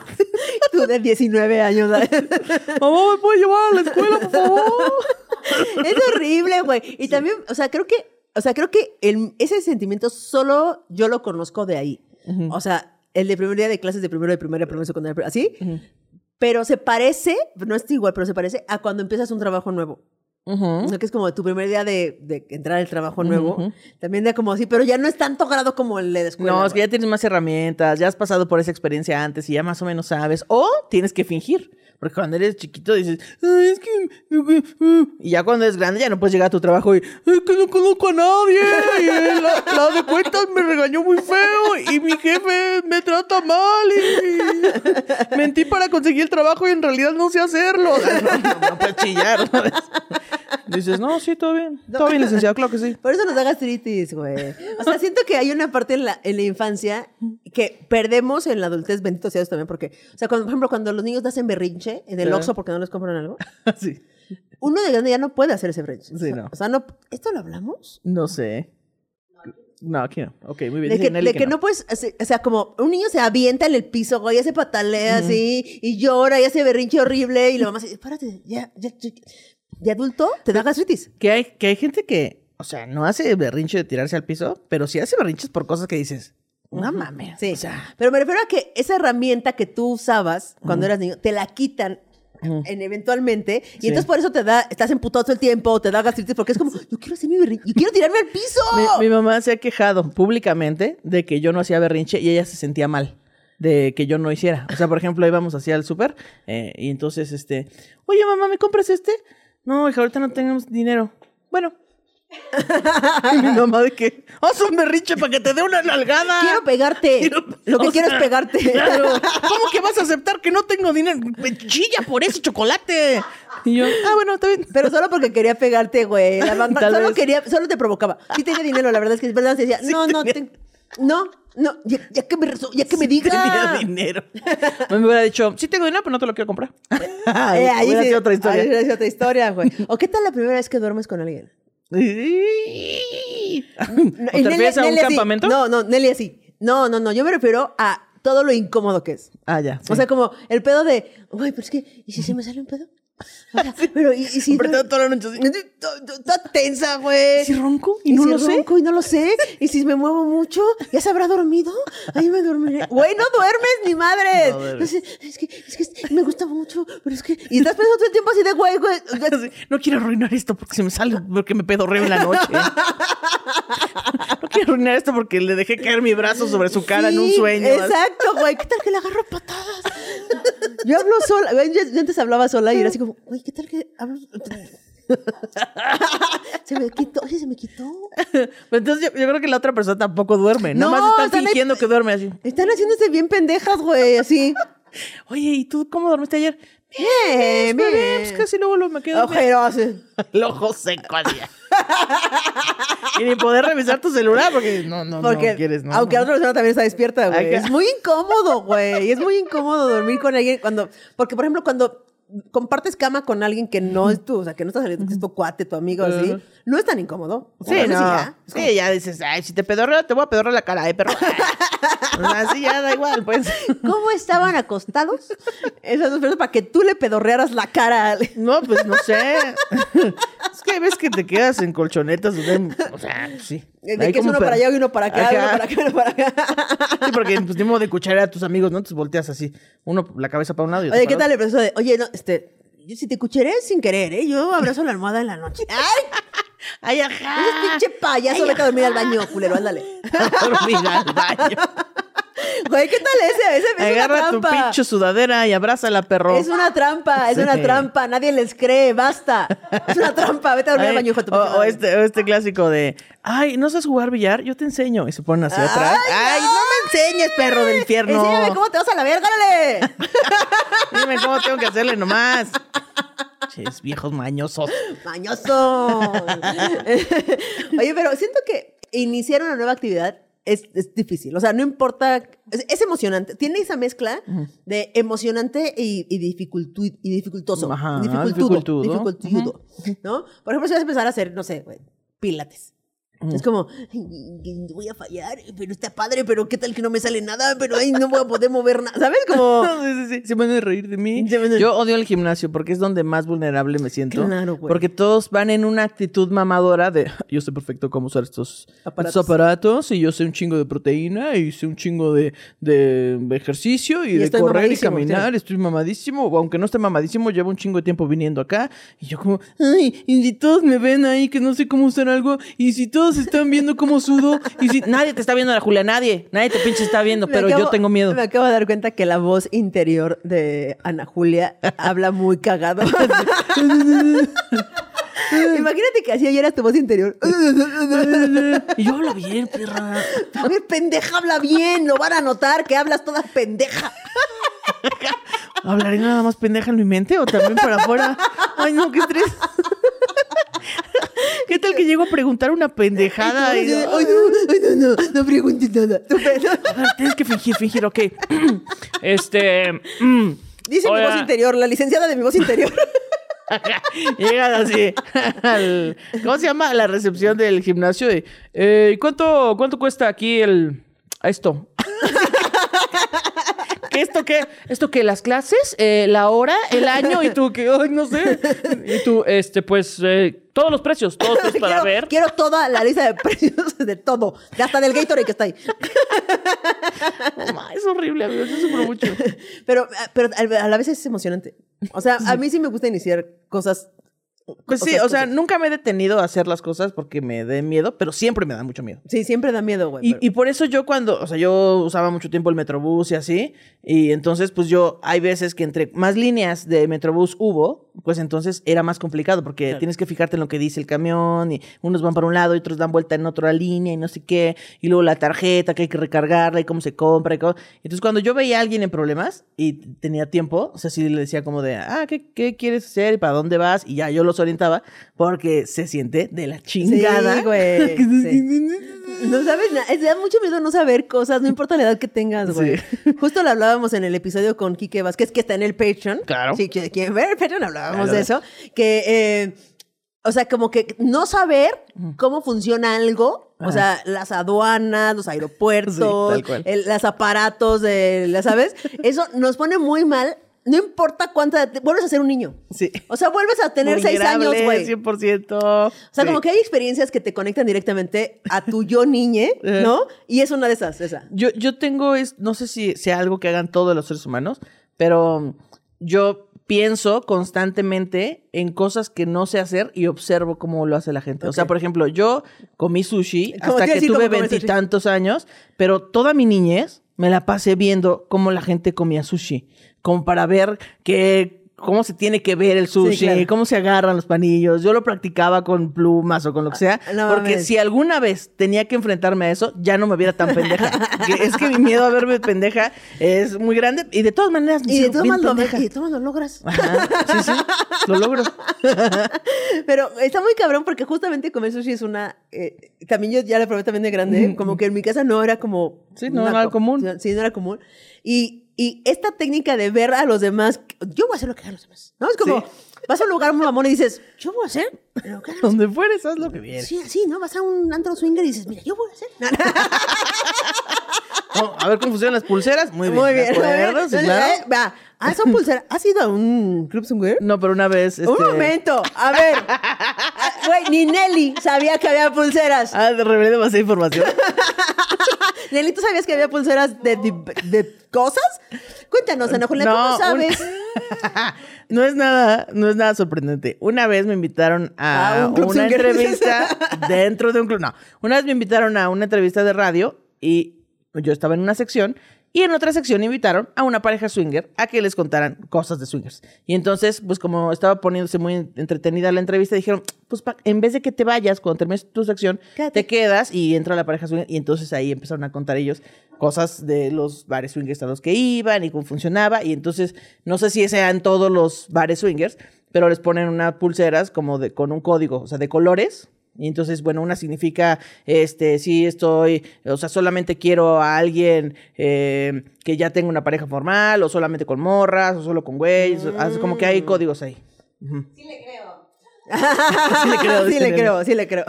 Tú de 19 años. ¿sabes? Mamá, ¿me puede llevar a la escuela, por favor? Es horrible, güey. Y también, o sea, creo que, o sea, creo que el- ese sentimiento solo yo lo conozco de ahí. O sea, el de primer día de clases de primero de primaria, primero de secundaria, así. Pero se parece, no es igual, pero se parece a cuando empiezas un trabajo nuevo. ¿no? Que es como tu primer día de, de entrar al trabajo nuevo. También de como así, pero ya no es tanto grado como el de la escuela. No, es que ya tienes más herramientas, ya has pasado por esa experiencia antes y ya más o menos sabes. O tienes que fingir. Porque cuando eres chiquito dices, "Ay, es que. Y ya cuando eres grande ya no puedes llegar a tu trabajo y. Es que no conozco a nadie. La, de cuentas me regañó muy feo. Y mi jefe me trata mal. Y. Mentí para conseguir el trabajo y en realidad no sé hacerlo. No, no, no puedes chillar. ¿sabes? Dices, no, sí, todo bien. Todo bien, licenciado, claro que sí. Por eso nos da gastritis, güey. O sea, siento que hay una parte en la, en la infancia que perdemos en la adultez, bendito sea Dios también, porque, o sea, cuando, por ejemplo, cuando los niños hacen berrinche en el Ajá. Oxxo porque no les compran algo, Sí. uno de grande ya no puede hacer ese berrinche. Sí, no. O sea, no, ¿esto lo hablamos? No sé. No, aquí no. Ok, muy bien. De que, de que no. puedes, o sea, como un niño se avienta en el piso, güey, ya se patalea así, y llora, y hace berrinche horrible, y la mamá dice, párate, ya, ya, ya". De adulto te da gastritis. Que hay, que hay gente que, o sea, no hace berrinche de tirarse al piso, pero sí hace berrinches por cosas que dices, no mames. Sí. O sea, Pero me refiero a que esa herramienta que tú usabas cuando eras niño, te la quitan en eventualmente y Sí. entonces por eso te da estás emputado todo el tiempo te da gastritis porque es como yo quiero hacer mi berrinche yo quiero tirarme al piso mi, mi mamá se ha quejado públicamente de que yo no hacía berrinche y ella se sentía mal de que yo no hiciera. O sea, por ejemplo, íbamos así al súper eh, y entonces, este, oye, mamá, ¿me compras este? No, hija, ahorita no tenemos dinero. Bueno. y mi mamá de que, haz un berrinche para que te dé una nalgada. quiero pegarte Quiero- lo que o quiero sea, es pegarte Claro. ¿Cómo que vas a aceptar que no tengo dinero? Me Chilla por ese chocolate. Y yo, ah, bueno, está bien. pero solo porque quería pegarte güey La mamá Tal solo vez. quería solo te provocaba sí tenía dinero la verdad es que es verdad se decía no no no no ya, ya que me rezo- ya que me diga Tenía dinero. Me hubiera dicho, sí tengo dinero, pero no te lo quiero comprar. Eh, ahí hubiera sí- sido otra historia. ahí hubiera sido otra historia güey o qué tal la primera vez que duermes con alguien ¿O te refieres a un Nelly así. campamento? No, no, Nelly así. No, no, no. Yo me refiero a todo lo incómodo que es. Ah, ya. O sea, como el pedo de, güey, pero es que, ¿y si se me sale un pedo? O sea, pero, ¿y, y si. Toda la noche así. Está tensa, güey. ¿Si ronco? Y no si lo sé. ronco y no lo sé. Y si me muevo mucho, ¿ya se habrá dormido? Ahí me dormiré. Güey, no duermes, ni madres. No. Es, es que, es que me gusta mucho, pero es que. Y estás pensando todo el tiempo así de, güey, güey. No quiero arruinar esto porque se me sale, porque me pedorreo en la noche. No quiero arruinar esto porque le dejé caer mi brazo sobre su cara en un sueño. Exacto, güey. ¿Qué tal que le agarro patadas? Yo hablo sola. Yo, antes hablaba sola y era así como, güey, ¿qué tal que hablo? se me quitó, oye, se me quitó. Pero entonces yo, yo creo que la otra persona tampoco duerme. Nada No, más está están ahí- fingiendo que duerme así. Están haciéndose bien pendejas, güey, así. Oye, ¿y tú cómo dormiste ayer? Bien, bien, bien. pues casi luego lo me quedo. Ojeros. El ojo seco así. y ni poder revisar tu celular porque no, no, Porque, no quieres, ¿no? aunque la otra persona también está despierta, güey. Que- Es muy incómodo, güey. Es muy incómodo dormir con alguien cuando... Porque, por ejemplo, cuando compartes cama con alguien que no es tu... O sea, que no está saliendo, que es tu cuate, tu amigo, así. No es tan incómodo. O sea, Sí, no. ya. Es como- Sí, ya dices, ay, si te pedorreo, te voy a pedorrear la cara, ¿eh, perro? o sea, sí, ya da igual, pues. ¿Cómo estaban acostados esas dos personas para que tú le pedorrearas la cara? No, pues no sé. es que ves que te quedas en colchonetas. O sea, sí. De que es uno para allá y uno para acá, Ajá. uno para acá, uno para acá. Sí, porque pues ni modo de cuchara a tus amigos, ¿no? Entonces volteas así. Uno la cabeza para un lado y otro Oye, ¿qué tal el proceso de, oye, no, este, yo si te cucharé sin querer, ¿eh? Yo abrazo la almohada en la noche. ¡Ay! ¡Ay, ajá! Ese pinche payaso, vete a dormir al baño, culero, ándale. A dormir al baño. Güey, ¿qué tal ese? Ese es Agarra una tu trampa. pinche sudadera y abrázala, perro. Es una trampa, es Sí. una trampa. Nadie les cree, basta. Es una trampa. Vete a dormir al baño, hijo de tu o, o este, o este clásico de, ay, ¿no sabes jugar billar? Yo te enseño. Y se ponen hacia atrás. Ay, no me enseñes, perro del infierno. Enséñame cómo te vas a la verga, órale. Dime cómo tengo que hacerle nomás. Ches, viejos mañosos. Mañoso. Oye, pero siento que iniciar una nueva actividad es, es difícil. O sea, no importa. Es, es emocionante. Tiene esa mezcla de emocionante y, y, dificultu- y dificultoso. Ajá, dificultudo. dificultudo. dificultudo, ¿No? Por ejemplo, si vas a empezar a hacer, no sé, pilates. Es como, "Ay, voy a fallar, pero está padre, pero qué tal que no me sale nada, pero ahí no voy a poder mover nada. ¿Sabes? Como, Sí, sí, sí. Se van a reír de mí. A- Yo odio el gimnasio porque es donde más vulnerable me siento. Claro, güey. Porque todos van en una actitud mamadora de yo sé perfecto cómo usar estos Aparatos. estos aparatos y yo sé un chingo de proteína y sé un chingo de, de ejercicio y, Y de correr y caminar. Estoy mamadísimo. O aunque no esté mamadísimo, llevo un chingo de tiempo viniendo acá. Y yo como, ay, y si todos me ven ahí que no sé cómo usar algo, y si todos están viendo cómo sudo, y si nadie te está viendo, la Julia, nadie, nadie te pinche está viendo, me pero acabo- yo tengo miedo. Me acabo de dar cuenta que la voz interior de Ana Julia habla muy cagado. Imagínate que así oyeras tu voz interior. Y yo hablo bien, perra. A ver, pendeja, habla bien. Lo van a notar que hablas toda pendeja. ¿Hablaré nada más pendeja en mi mente o también para afuera? Ay, no, qué estrés. ¿Qué tal que llego a preguntar una pendejada? Ay, y- no, ay, no, ay, no, no, no preguntes nada. A tienes que fingir, fingir, ok. Este. mm, Dice mi voz interior, la licenciada de mi voz interior. Llegan así. al- ¿Cómo se llama? La recepción del gimnasio. De, eh, ¿cuánto, ¿Cuánto cuesta aquí el. esto? ¿Qué esto qué? ¿Esto qué? ¿Las clases? Eh, ¿La hora? ¿El año? Y tú, que, ay, no sé. Y tú, este, pues, eh, todos los precios, todos para quiero, ver. quiero toda la lista de precios de todo. Hasta del Gatorade que está ahí. Es horrible, amigo. Yo sufro mucho. Pero, pero a la vez es emocionante. O sea, a mí sí me gusta iniciar cosas. Pues o sí, sea, o sea, cosas. nunca me he detenido a hacer las cosas porque me dé miedo, pero siempre me da mucho miedo. Sí, siempre da miedo, güey. Y, pero- y por eso yo cuando, o sea, yo usaba mucho tiempo el Metrobús y así, y entonces pues yo, hay veces que entre más líneas de Metrobús hubo, pues entonces era más complicado porque Claro. tienes que fijarte en lo que dice el camión y unos van para un lado y otros dan vuelta en otra línea y no sé qué, y luego la tarjeta que hay que recargarla y cómo se compra y cómo... Entonces cuando yo veía a alguien en problemas y tenía tiempo, o sea, sí le decía como de, ah, ¿qué, qué quieres hacer y para dónde vas? Y ya yo los orientaba porque se siente de la chingada. Sí, güey. sí. No sabes nada. Es- Da mucho miedo no saber cosas, no importa la edad que tengas, güey. Justo lo hablábamos en el episodio con Quique Vázquez, que está en el Patreon. Claro. Sí, que quieren ver el Patreon, hablábamos Claro. de eso. Que, eh, o sea, como que no saber cómo funciona algo. O sea, las aduanas, los aeropuertos, Sí, el- los aparatos, de, ¿la ¿sabes? Eso nos pone muy mal. No importa cuánta vuelves a ser un niño. Sí. O sea, vuelves a tener seis años, güey. 100%. O sea, como que hay experiencias que te conectan directamente a tu yo niñe, ¿no? Y es una de esas, esa. Yo, yo tengo, es, no sé si sea algo que hagan todos los seres humanos, pero yo pienso constantemente en cosas que no sé hacer y observo cómo lo hace la gente. O sea, por ejemplo, yo comí sushi ¿Cómo hasta que tuve veintitantos años, pero toda mi niñez me la pasé viendo cómo la gente comía sushi, como para ver que cómo se tiene que ver el sushi, claro. cómo se agarran los panillos. Yo lo practicaba con plumas o con lo que sea, Ah, no porque mames. si alguna vez tenía que enfrentarme a eso, ya no me viera tan pendeja. Es que mi miedo a verme pendeja es muy grande y de todas maneras Y de todas maneras lo, pendeja. y de todas maneras lo logras. Ajá, sí, sí, lo logro. Pero está muy cabrón porque justamente comer sushi es una... eh, también yo ya la probé también de grande, como que en mi casa no era como... Sí, no una era co- común. Sí, no era común. Y, y esta técnica de ver a los demás, yo voy a hacer lo que hagan los demás, ¿no? Es como, Sí. vas a un lugar muy mamón y dices, yo voy a hacer lo que Donde fueres, haz lo que vienes. Sí, así, ¿no? Vas a un antro swinger y dices, mira, yo voy a hacer. No, a ver cómo funcionan las pulseras. Muy bien. Muy bien. claro. Eh, va. Ah, son pulseras. ¿Has ido a un club swinger? No, pero una vez. Un este, momento, a ver. Ah, Güey, ni Nelly sabía que había pulseras. Ah, te revelé demasiada información. Nelly, ¿tú sabías que había pulseras de, de, de cosas? Cuéntanos, Ana Julia, ¿cómo un- sabes? no es nada, no es nada sorprendente. Una vez me invitaron a un una entrevista dentro de un club. No, una vez me invitaron a una entrevista de radio y yo estaba en una sección y en otra sección invitaron a una pareja swinger a que les contaran cosas de swingers. Y entonces, pues como estaba poniéndose muy entretenida la entrevista, dijeron, pues en vez de que te vayas cuando termines tu sección, Quédate. te quedas y entra la pareja swinger. Y entonces ahí empezaron a contar ellos cosas de los bares swingers a los que iban y cómo funcionaba. Y entonces, no sé si sean todos los bares swingers, pero les ponen unas pulseras como de, con un código, o sea, de colores. Y entonces, bueno, una significa, este, sí estoy, o sea, solamente quiero a alguien eh, que ya tenga una pareja formal, o solamente con morras, o solo con güeyes, como que hay códigos ahí. Sí le creo. Sí le creo, sí le creo, sí le creo.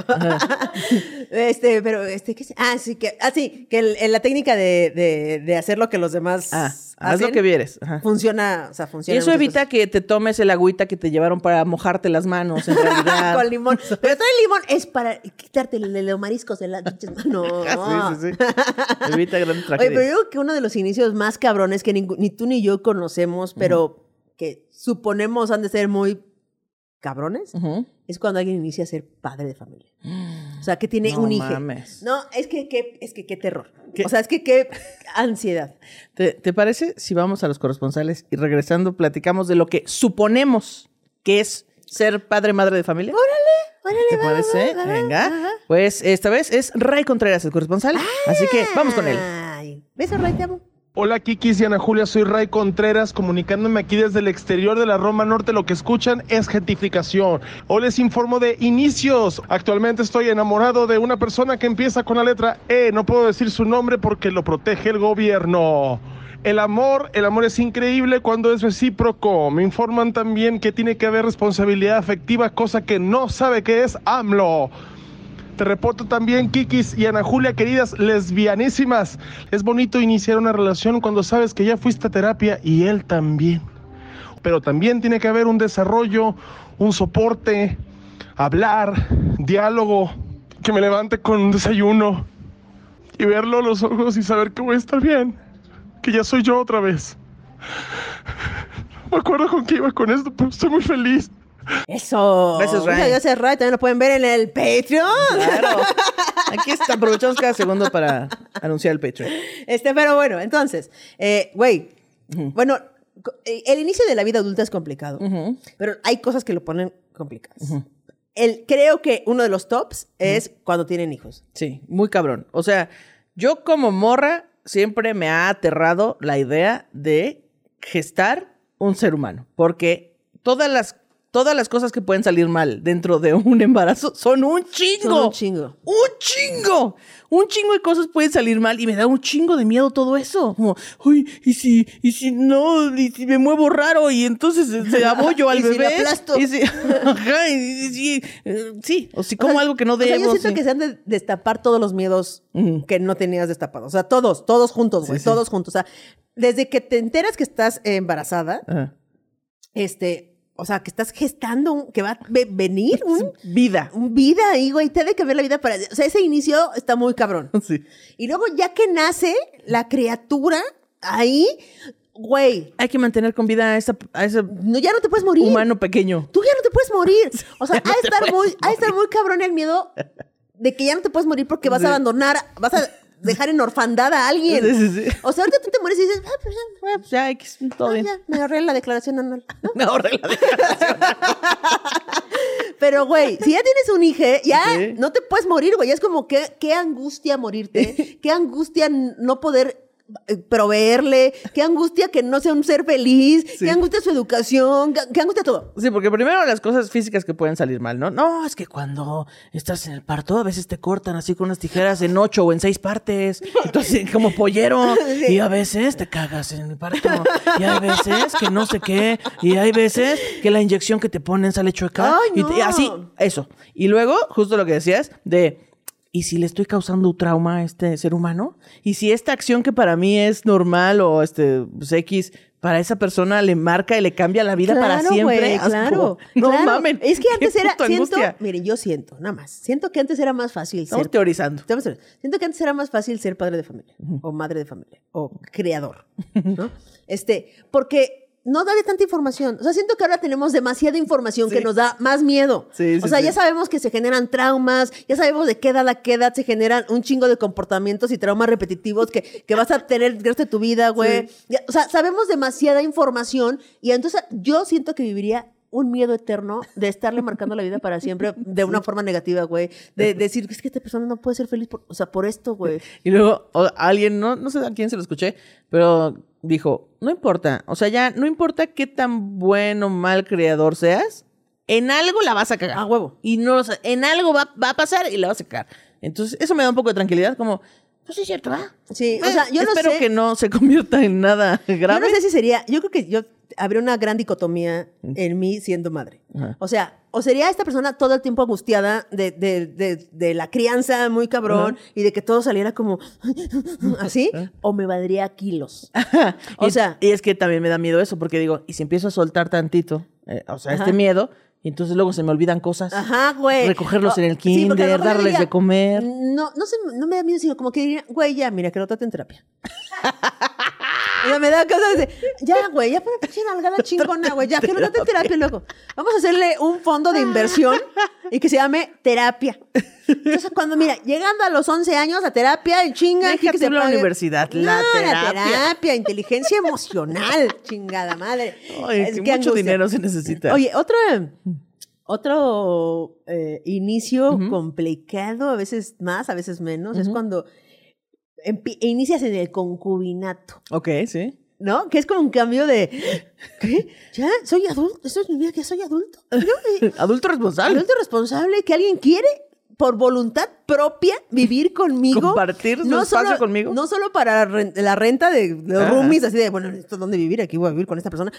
este, pero, este, ¿qué Ah, sí, que, ah, sí, que el- el- la técnica de, de, de hacer lo que los demás Ah, haz lo hacen que vieres. Ajá. Funciona, o sea, Y funciona. eso en muchas evita que te tomes el agüita que te llevaron para mojarte las manos, en realidad. Con limón. Pero todo el limón es para quitarte el- los mariscos de las manos. Ah, sí, sí, sí. Evita grandes Oye, tragedias. pero yo creo que uno de los inicios más cabrones que ni tú ni yo conocemos, pero que suponemos han de ser muy cabrones, es cuando alguien inicia a ser padre de familia. O sea, que tiene No un hijo. No, es que, qué- es que qué terror. ¿Qué? O sea, es que qué ansiedad. ¿Te, te parece si vamos a los corresponsales y regresando platicamos de lo que suponemos que es ser padre madre de familia? Órale, ¿Te va, va, parece? va, va, Venga. ajá. Pues esta vez es Ray Contreras el corresponsal. Así que vamos con él. Ay, beso, Ray, te amo. Hola Kikis y Ana Julia, soy Ray Contreras, comunicándome aquí desde el exterior de la Roma Norte. Lo que escuchan es gentrificación. Hoy les informo de inicios. Actualmente estoy enamorado de una persona que empieza con la letra E. No puedo decir su nombre porque lo protege el gobierno. El amor, el amor es increíble cuando es recíproco. Me informan también que tiene que haber responsabilidad afectiva, cosa que no sabe que es AMLO. Te reporto también, Kikis y Ana Julia, queridas lesbianísimas. Es bonito iniciar una relación cuando sabes que ya fuiste a terapia y él también. Pero también tiene que haber un desarrollo, un soporte, hablar, diálogo, que me levante con un desayuno y verlo a los ojos y saber que voy a estar bien, que ya soy yo otra vez. Me acuerdo con qué iba con esto, pero estoy muy feliz. Eso. Gracias, Ray. Muchas gracias, Ray. También lo pueden ver en el Patreon. Claro. Aquí está, aprovechamos cada segundo para anunciar el Patreon. Este, pero bueno, entonces, eh, güey, bueno, eh, el inicio de la vida adulta es complicado, pero hay cosas que lo ponen complicadas. El, creo que uno de los tops es cuando tienen hijos. Sí, muy cabrón. O sea, yo como morra siempre me ha aterrado la idea de gestar un ser humano, porque todas las todas las cosas que pueden salir mal dentro de un embarazo son un chingo. Son un chingo. Un chingo. Un chingo de cosas pueden salir mal y me da un chingo de miedo todo eso. Como, uy, y si, y si no, y si me muevo raro y entonces se abollo al Y si bebé. lo aplasto. Y si, ajá, y- si, eh, sí, o si como O sea, algo que no o sea, debo. yo siento sí. que se han de destapar todos los miedos que no tenías destapados. O sea, todos, todos juntos, güey, Sí, sí. todos juntos. O sea, desde que te enteras que estás embarazada, este, o sea, que estás gestando, un- que va a ve- venir un, Vida. un vida ahí, güey, te de que ver la vida para... O sea, ese inicio está muy cabrón. Sí. Y luego ya que nace la criatura ahí, güey, Hay que mantener con vida a, esa, a ese no, ya no te puedes morir. humano pequeño. Tú ya no te puedes morir. O sea, no ha de te estar muy, de estar muy cabrón el miedo de que ya no te puedes morir porque vas Sí. a abandonar, vas a dejar en orfandad a alguien. Sí, sí, sí. O sea, ahorita tú te mueres y dices, ah, pues ya, Bueno, pues ya, X, todo ah, bien. ya, me ahorré la declaración anual. ¿no? Me ahorré la declaración. Pero, güey, si ya tienes un hijo, ya no te puedes morir, güey. Es como, qué, qué angustia morirte, qué angustia no poder proveerle, qué angustia que no sea un ser feliz, Sí. qué angustia su educación, qué, angustia todo. Sí, porque primero las cosas físicas que pueden salir mal, ¿no? No, es que cuando estás en el parto a veces te cortan así con unas tijeras en ocho o en seis partes. Entonces, como pollero. Sí. Y a veces te cagas en el parto. Y hay veces que no sé qué. Y hay veces que la inyección que te ponen sale chueca. Ay, y, te- y no. así, eso. Y luego, justo lo que decías, de... ¿Y si le estoy causando un trauma a este ser humano? ¿Y si esta acción que para mí es normal o este pues, X, para esa persona le marca y le cambia la vida para siempre? Asco. claro. No claro. mamen. Es que antes era, siento, miren, yo siento, nada más, siento que antes era más fácil Estamos ser teorizando. Estamos. Siento que antes era más fácil ser padre de familia o madre de familia o creador, ¿no? Este, porque no había tanta información. O sea, siento que ahora tenemos demasiada información Sí. que nos da más miedo. Sí, sí, o sea, ya sabemos que se generan traumas, ya sabemos de qué edad a qué edad se generan un chingo de comportamientos y traumas repetitivos que, que vas a tener el resto de tu vida, güey. O sea, sabemos demasiada información y entonces yo siento que viviría un miedo eterno de estarle marcando la vida para siempre de una forma negativa, güey. De, decir, es que esta persona no puede ser feliz, por, o sea, por esto, güey. Y luego o- alguien, no, no sé a quién se lo escuché, pero dijo, no importa, o sea, ya no importa qué tan bueno o mal creador seas, en algo la vas a cagar. A huevo. Y no, o sea, en algo va, va a pasar y la vas a cagar. Entonces, eso me da un poco de tranquilidad, como, pues es cierto, ¿verdad? Sí, o Eh, sea, yo no espero sé- que no se convierta en nada Yo grave. no sé si sería, yo creo que yo habría una gran dicotomía en mí siendo madre. Ajá. O sea, o sería esta persona todo el tiempo angustiada de, de- de- de la crianza muy cabrón y de que todo saliera como así, o me valdría kilos. O sea, Y es que también me da miedo eso, porque digo, y si empiezo a soltar tantito, eh, o sea, Ajá. este miedo, y entonces luego se me olvidan cosas. Ajá, güey. Recogerlos en el kinder, darles diría, de comer. No, no, se- no me da miedo, sino como que diría, güey, ya, mira, que lo trate en terapia. Sea, me da cosa de, ya, güey, ya pone pinche nalgada chingona, güey, ya, trate en terapia, loco. Vamos a hacerle un fondo de inversión y que se llame terapia. Entonces, cuando, mira, llegando a los 11 años, a terapia, en chinga. aquí Deja que se la pague- universidad, la No, terapia. terapia, inteligencia emocional, chingada madre. Ay, Es que que mucho angustia. dinero se necesita. Oye, otro, otro eh, inicio complicado, a veces más, a veces menos, es cuando inicias en el concubinato, Ok, sí. ¿no? Que es como un cambio de, ¿qué? ¿Ya? ¿Soy adulto? ¿Esto es mi vida? ¿Que soy adulto? ¿No? Adulto responsable. adulto responsable, que alguien quiere por voluntad propia vivir conmigo. Compartir su espacio conmigo. No solo para la renta de los Ajá. roomies, así de, bueno, ¿esto dónde vivir? Aquí voy a vivir con esta persona.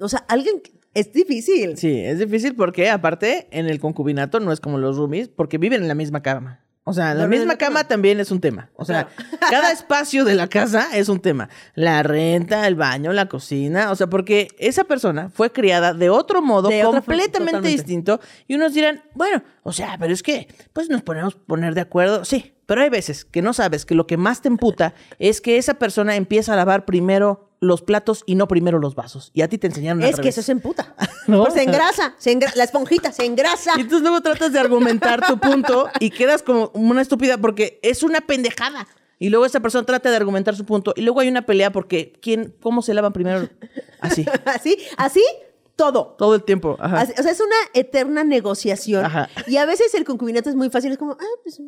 O sea, alguien, es difícil. Sí, es difícil porque aparte en el concubinato no es como los roomies porque viven en la misma cama. O sea, la misma cama. cama también es un tema. O sea, cada espacio de la casa es un tema. La renta, el baño, la cocina. O sea, porque esa persona fue criada de otro modo, De completamente distinto. Y unos dirán, bueno, o sea, pero es que, pues nos ponemos poner de acuerdo. Sí, pero hay veces que no sabes que lo que más te emputa es que esa persona empieza a lavar primero los platos y no primero los vasos. Y a ti te enseñaron al Es que revés. eso se emputa. ¿No? Pues se engrasa, se engra- la esponjita se engrasa. Y entonces luego tratas de argumentar tu punto y quedas como una estúpida porque es una pendejada. Y luego esa persona trata de argumentar su punto y luego hay una pelea porque quién, cómo se lavan primero así Así, así, todo. todo el tiempo. Ajá. O sea, es una eterna negociación. Ajá. Y a veces el concubinato es muy fácil, es como, ah, pues,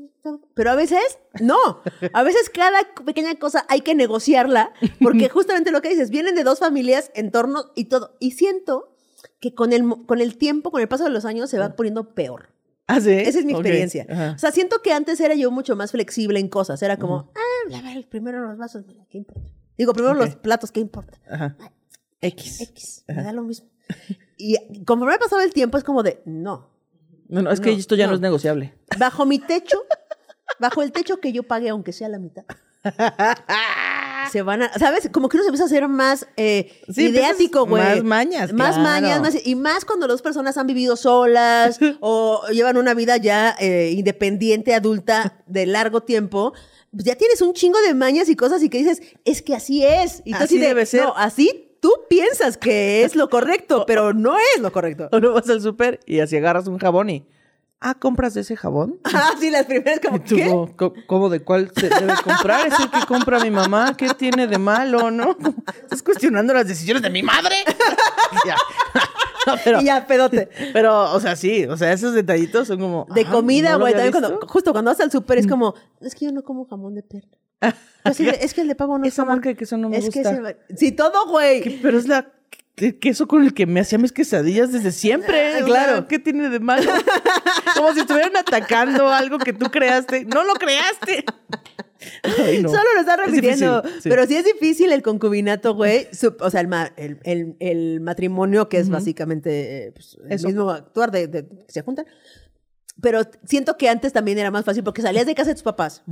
pero a veces no. A veces cada pequeña cosa hay que negociarla, porque justamente lo que dices, vienen de dos familias, entornos y todo. Y siento que con el, con el tiempo, con el paso de los años, se va poniendo peor. ¿Ah, sí? Esa es mi experiencia. Ajá. O sea, siento que antes era yo mucho más flexible en cosas. Era como, ah, lavar primero los vasos, mira, ¿qué importa? Digo, primero los platos, ¿qué importa? Ajá. X. X, me da lo mismo. Y conforme ha pasado el tiempo, es como de, no. No, no, es que esto ya no. no. es negociable. Bajo mi techo, bajo el techo que yo pague, aunque sea la mitad. Se van a, ¿sabes? Como que uno se empieza a hacer más eh, Sí, ideático, güey. más mañas, Más claro. mañas, más, y más cuando las personas han vivido solas o llevan una vida ya eh, independiente, adulta, de largo tiempo. pues ya tienes un chingo de mañas y cosas y que dices, es que así es. Y Así de, debe ser. No, así tú piensas que es lo correcto, pero no es lo correcto. O no vas al súper y así agarras un jabón y. Ah, ¿compras de ese jabón? Ah, sí, las primeras como, tú, ¿qué? ¿Cómo de cuál se debe comprar? ¿Es el que compra mi mamá? ¿Qué tiene de malo, no? ¿Estás cuestionando las decisiones de mi madre? Ya. No, pero, y ya, pedote. pero, o sea, sí, o sea, esos detallitos son como... De ah, comida, ¿no güey. había también cuando, justo cuando vas al súper es como, es que yo no como jamón de perro. Así de, es que el de pavo no es Esa jamón. marca de queso no me es Que gusta. ese- sí, todo, güey. Pero es la el queso con el que me hacía mis quesadillas desde siempre. Ah, o claro. sea, ¿Qué tiene de malo? Como si estuvieran atacando algo que tú creaste. ¡No lo creaste! Ay, no. Solo lo estás Es repitiendo. difícil, sí. Pero sí es difícil el concubinato, güey. O sea, el, ma- el, el- el matrimonio, que es básicamente eh, pues, el Eso. mismo actuar de, de- que se juntan. Pero siento que antes también era más fácil porque salías de casa de tus papás.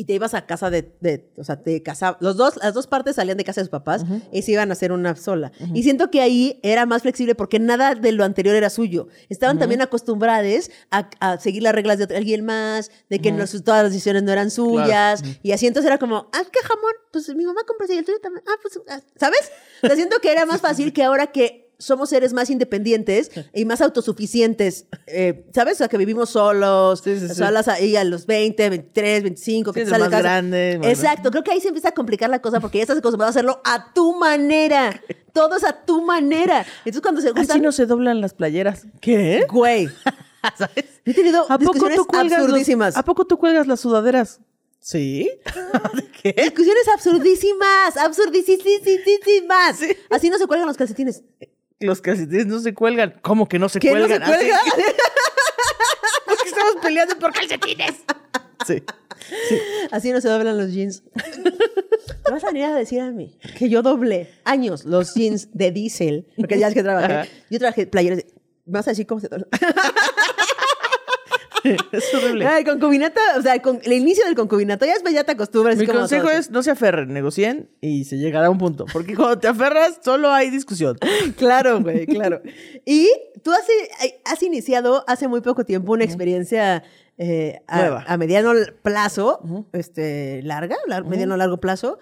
Y te ibas a casa de, de- o sea, te casabas, los dos, las dos partes salían de casa de sus papás y se iban a hacer una sola. Y siento que ahí era más flexible porque nada de lo anterior era suyo. Estaban también acostumbrados a, a seguir las reglas de otro- alguien más, de que no- todas las decisiones no eran suyas. Y así entonces era como, ah, qué jamón, pues mi mamá compra ese y el tuyo también. Ah, pues, ah", ¿sabes? O sea, siento que era más fácil que ahora que somos seres más independientes y más autosuficientes, eh, ¿sabes? O sea, que vivimos solos, Sí, sí, sí. solas ahí a los 20, 23, 25, que te sale más casa. grande, Exacto, creo que ahí se empieza a complicar la cosa porque ya estás acostumbrado a hacerlo a tu manera. Todo es a tu manera. Entonces cuando se juntan... Así no se doblan las playeras. ¿Qué? Güey. ¿Sabes? He tenido ¿A poco discusiones tú cuelgas los- absurdísimas. ¿A poco tú cuelgas las sudaderas? ¿Sí? ¿Qué? Discusiones absurdísimas, absurdísimas. Así no se cuelgan los calcetines. Los calcetines no se cuelgan. ¿Cómo que no se ¿Qué no cuelgan? se cuelga? Así que- ¿Por qué estamos peleando por calcetines? Sí. Así no se doblan los jeans. ¿Te vas a venir a decir a mí que yo doblé años los jeans de diésel? Porque ya es que trabajé. Ajá. Yo trabajé playeras de vas a decir cómo se es horrible. Ay, concubinato, o sea, con, el inicio del concubinato, ya después ya te acostumbras. Mi es como consejo todo. es no se aferren, negocien y se llegará a un punto. Porque cuando te aferras, solo hay discusión. Claro, güey, claro. Y tú has, has iniciado hace muy poco tiempo una experiencia eh, a, mediano plazo, este, larga, lar- mediano largo plazo.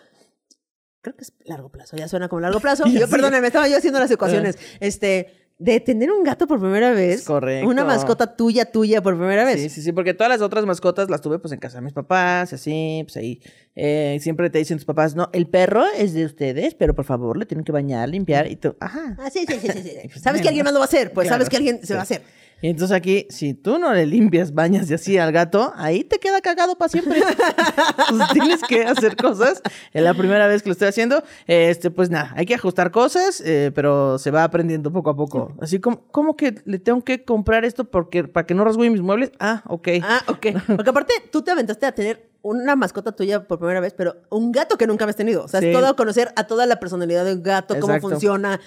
Creo que es largo plazo, ya suena como largo plazo. Yo, perdóname, estaba yo haciendo las ecuaciones. Este, de tener un gato por primera vez. Correcto. Una mascota tuya, tuya por primera vez. Sí, sí, sí, porque todas las otras mascotas las tuve pues en casa de mis papás, así, pues ahí. eh, siempre te dicen tus papás, no, el perro es de ustedes, pero por favor le tienen que bañar, limpiar y tú, ajá. Ah, sí, sí, sí, sí, sí. pues, Sabes que alguien más lo va a hacer, pues Claro. sabes que alguien se Sí. va a hacer. Y entonces aquí, si tú no le limpias, bañas y así al gato, ahí te queda cagado para siempre. Entonces tienes que hacer cosas. Es la primera vez que lo estoy haciendo. Este, pues nada, hay que ajustar cosas, eh, pero se va aprendiendo poco a poco. Así como, ¿cómo que le tengo que comprar esto porque, para que no rasguñe mis muebles? Ah, ok. Ah, ok. Porque aparte, tú te aventaste a tener una mascota tuya por primera vez, pero un gato que nunca habías tenido. O sea, Sí. es todo conocer a toda la personalidad de un gato, cómo funciona.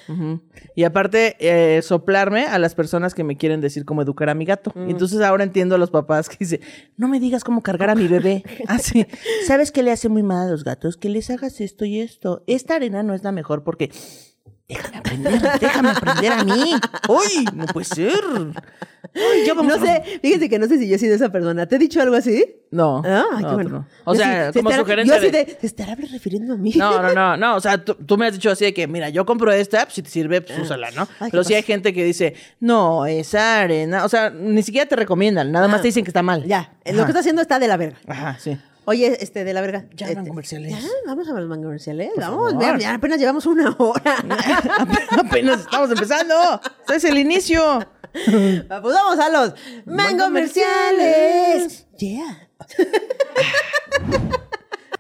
Y aparte, eh, soplarme a las personas que me quieren decir cómo educar a mi gato. Mm. Entonces ahora entiendo a los papás que dicen, no me digas cómo cargar a mi bebé. Así, ¿sabes qué le hace muy mal a los gatos? Que les hagas esto y esto. Esta arena no es la mejor porque... Déjame aprender, déjame aprender a mí. ¡Uy! No puede ser. Ay, ya vamos No a- sé, fíjate que no sé si yo he sido esa persona. ¿Te he dicho algo así? No. Ah, qué tú bueno. no. O Yo sea, sí, se como estará- sugerencia Yo así de- ¿te estará refiriendo a mí? No, no, no, no. O sea, tú, tú me has dicho así de que, mira, yo compro esta, pues si te sirve, pues úsala, ¿no? Ah. Ay, Pero sí hay gente que dice, no, esa arena. O sea, ni siquiera te recomiendan, nada más Ah. te dicen que está mal. Ya, lo que está haciendo está de la verga. Ajá, sí. Oye, este, de la verga. Ya este, comerciales. Ya, vamos a los comerciales. Por Vamos, vean, ya apenas llevamos una hora. Apenas estamos empezando. Este es el inicio. pues vamos a los mango comerciales. Yeah.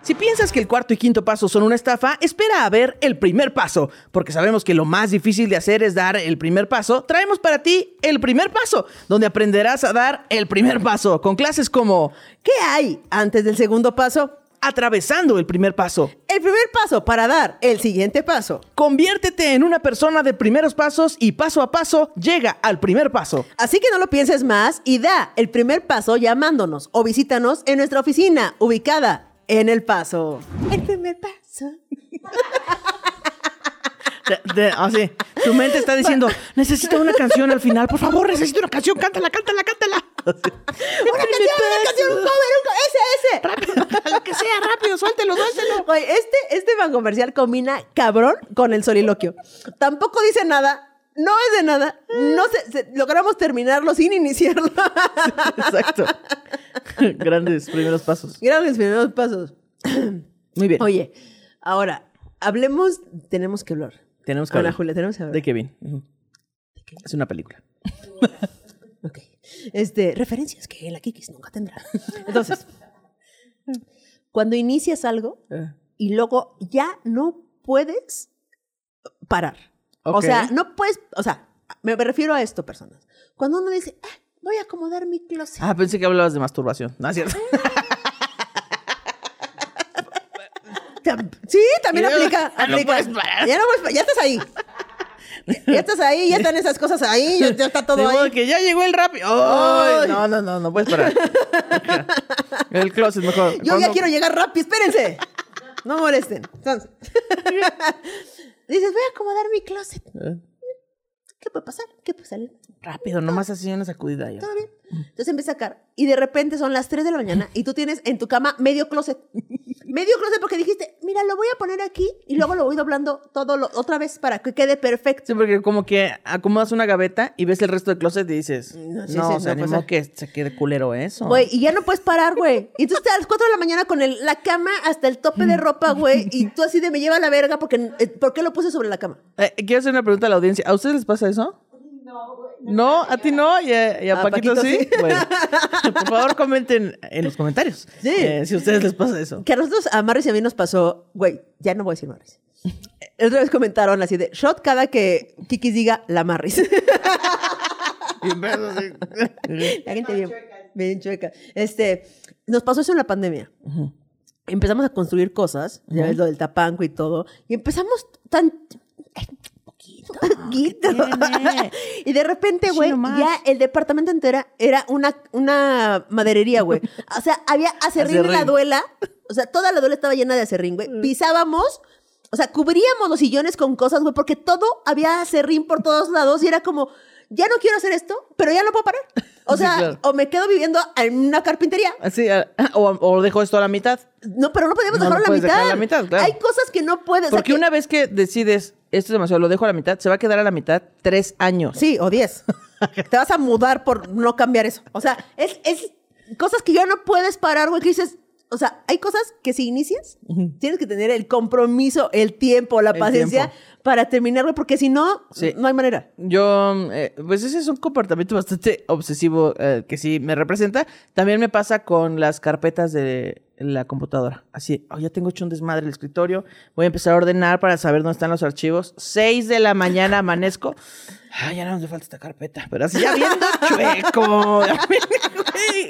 Si piensas que el cuarto y quinto paso son una estafa, espera a ver el primer paso, porque sabemos que lo más difícil de hacer es dar el primer paso. Traemos para ti el primer paso, donde aprenderás a dar el primer paso, con clases como ¿Qué hay antes del segundo paso? atravesando el primer paso, El primer paso para dar el siguiente paso. Conviértete en una persona de primeros pasos y paso a paso llega al primer paso. Así que no lo pienses más y da el primer paso llamándonos o visítanos en nuestra oficina ubicada en El Paso. El primer paso. De- de- Así, tu mente está diciendo, necesito una canción al final, por favor, necesito una canción, cántala, cántala, cántala. Una canción, una canción, un cover, un co- ese, ese. Rápido, lo que sea, rápido, suéltelo, suéltelo. Oye, este, este ban comercial combina cabrón con el soliloquio. Tampoco dice nada, no es de nada. No se, se- logramos terminarlo sin iniciarlo. Exacto. Grandes primeros pasos. Grandes primeros pasos. Muy bien. Oye, ahora, hablemos, tenemos que hablar. tenemos que Hola, hablar Julia, tenemos que hablar. de Kevin. Ujú. Es una película. Ok. Este, referencias que la Kikis nunca tendrá. Entonces, cuando inicias algo Eh, y luego ya no puedes parar. O sea, no puedes, o sea, me refiero a esto, personas. Cuando uno dice, "Ah, voy a acomodar mi closet. Ah, pensé que hablabas de masturbación. No, es cierto. Sí, también aplica, ya no aplica. parar. Ya no puedes ya estás ahí. Ya estás ahí, ya están esas cosas ahí, ya, ya está todo De modo ahí. que ya llegó el rap. No, no, no, no puedes parar. El closet mejor. Yo ya quiero llegar rápido, espérense. No molesten. Entonces, dices, voy a acomodar mi closet. Eh, ¿Qué puede pasar? ¿Qué puede salir? Rápido, nomás así una sacudida. ya. Todo bien. Entonces empieza a sacar. Y de repente son las 3 de la mañana y tú tienes en tu cama medio closet. medio closet porque dijiste, mira, lo voy a poner aquí y luego lo voy doblando todo lo- otra vez para que quede perfecto. Sí, porque como que acomodas una gaveta y ves el resto del closet y dices, No, no, sí, sí, o sea, no ni que se quede culero eso. Güey, y ya no puedes parar, güey. Y entonces te a las 4 de la mañana con el- la cama hasta el tope de ropa, güey. Y tú así de me lleva a la verga porque eh, ¿por qué lo puse sobre la cama? Eh, quiero hacer una pregunta a la audiencia. ¿A ustedes les pasa eso? No, güey. ¿No? ¿A ti no? ¿Y a, y a A Paquito, Paquito sí? sí. Bueno, por favor comenten en los comentarios Sí. eh, si a ustedes les pasa eso. Que a nosotros, a Marris y a mí nos pasó, güey, ya no voy a decir Marris. La Otra vez comentaron así de shot cada que Kikis diga la Marris. La gente bien, bien chueca. Este, nos pasó eso en la pandemia. Empezamos a construir cosas, ya ves lo del tapanco y todo, y empezamos tan y de repente, güey, ya el departamento entera era una, una maderería, güey. O sea, había acerrín en la Acerrín. duela. O sea, toda la duela estaba llena de acerrín, güey. Pisábamos, o sea, cubríamos los sillones con cosas, güey, porque todo había acerrín por todos lados y era como, ya no quiero hacer esto, pero ya no puedo parar. O Sí, sea, claro. o me quedo viviendo en una carpintería. Ah, o, o dejo esto a la mitad. No, pero no podíamos No, dejarlo no a la mitad. dejar a la mitad, claro. Hay cosas que no puedes. o sea, Porque que- una vez que decides, esto es demasiado, lo dejo a la mitad, se va a quedar a la mitad tres años. Sí, o 10. Te vas a mudar por no cambiar eso. O sea, es, es cosas que ya no puedes parar, güey, que dices. O sea, hay cosas que si inicias, tienes que tener el compromiso, el tiempo, la El paciencia tiempo. Para terminar, güey, porque si no, Sí. no hay manera. Yo, eh, pues ese es un comportamiento bastante obsesivo eh, que sí me representa. También me pasa con las carpetas de la computadora. Así, oh, ya tengo hecho un desmadre el escritorio, voy a empezar a ordenar para saber dónde están los archivos. Seis de la mañana amanezco. Ay, ya no me falta esta carpeta. Pero así ya viendo chueco.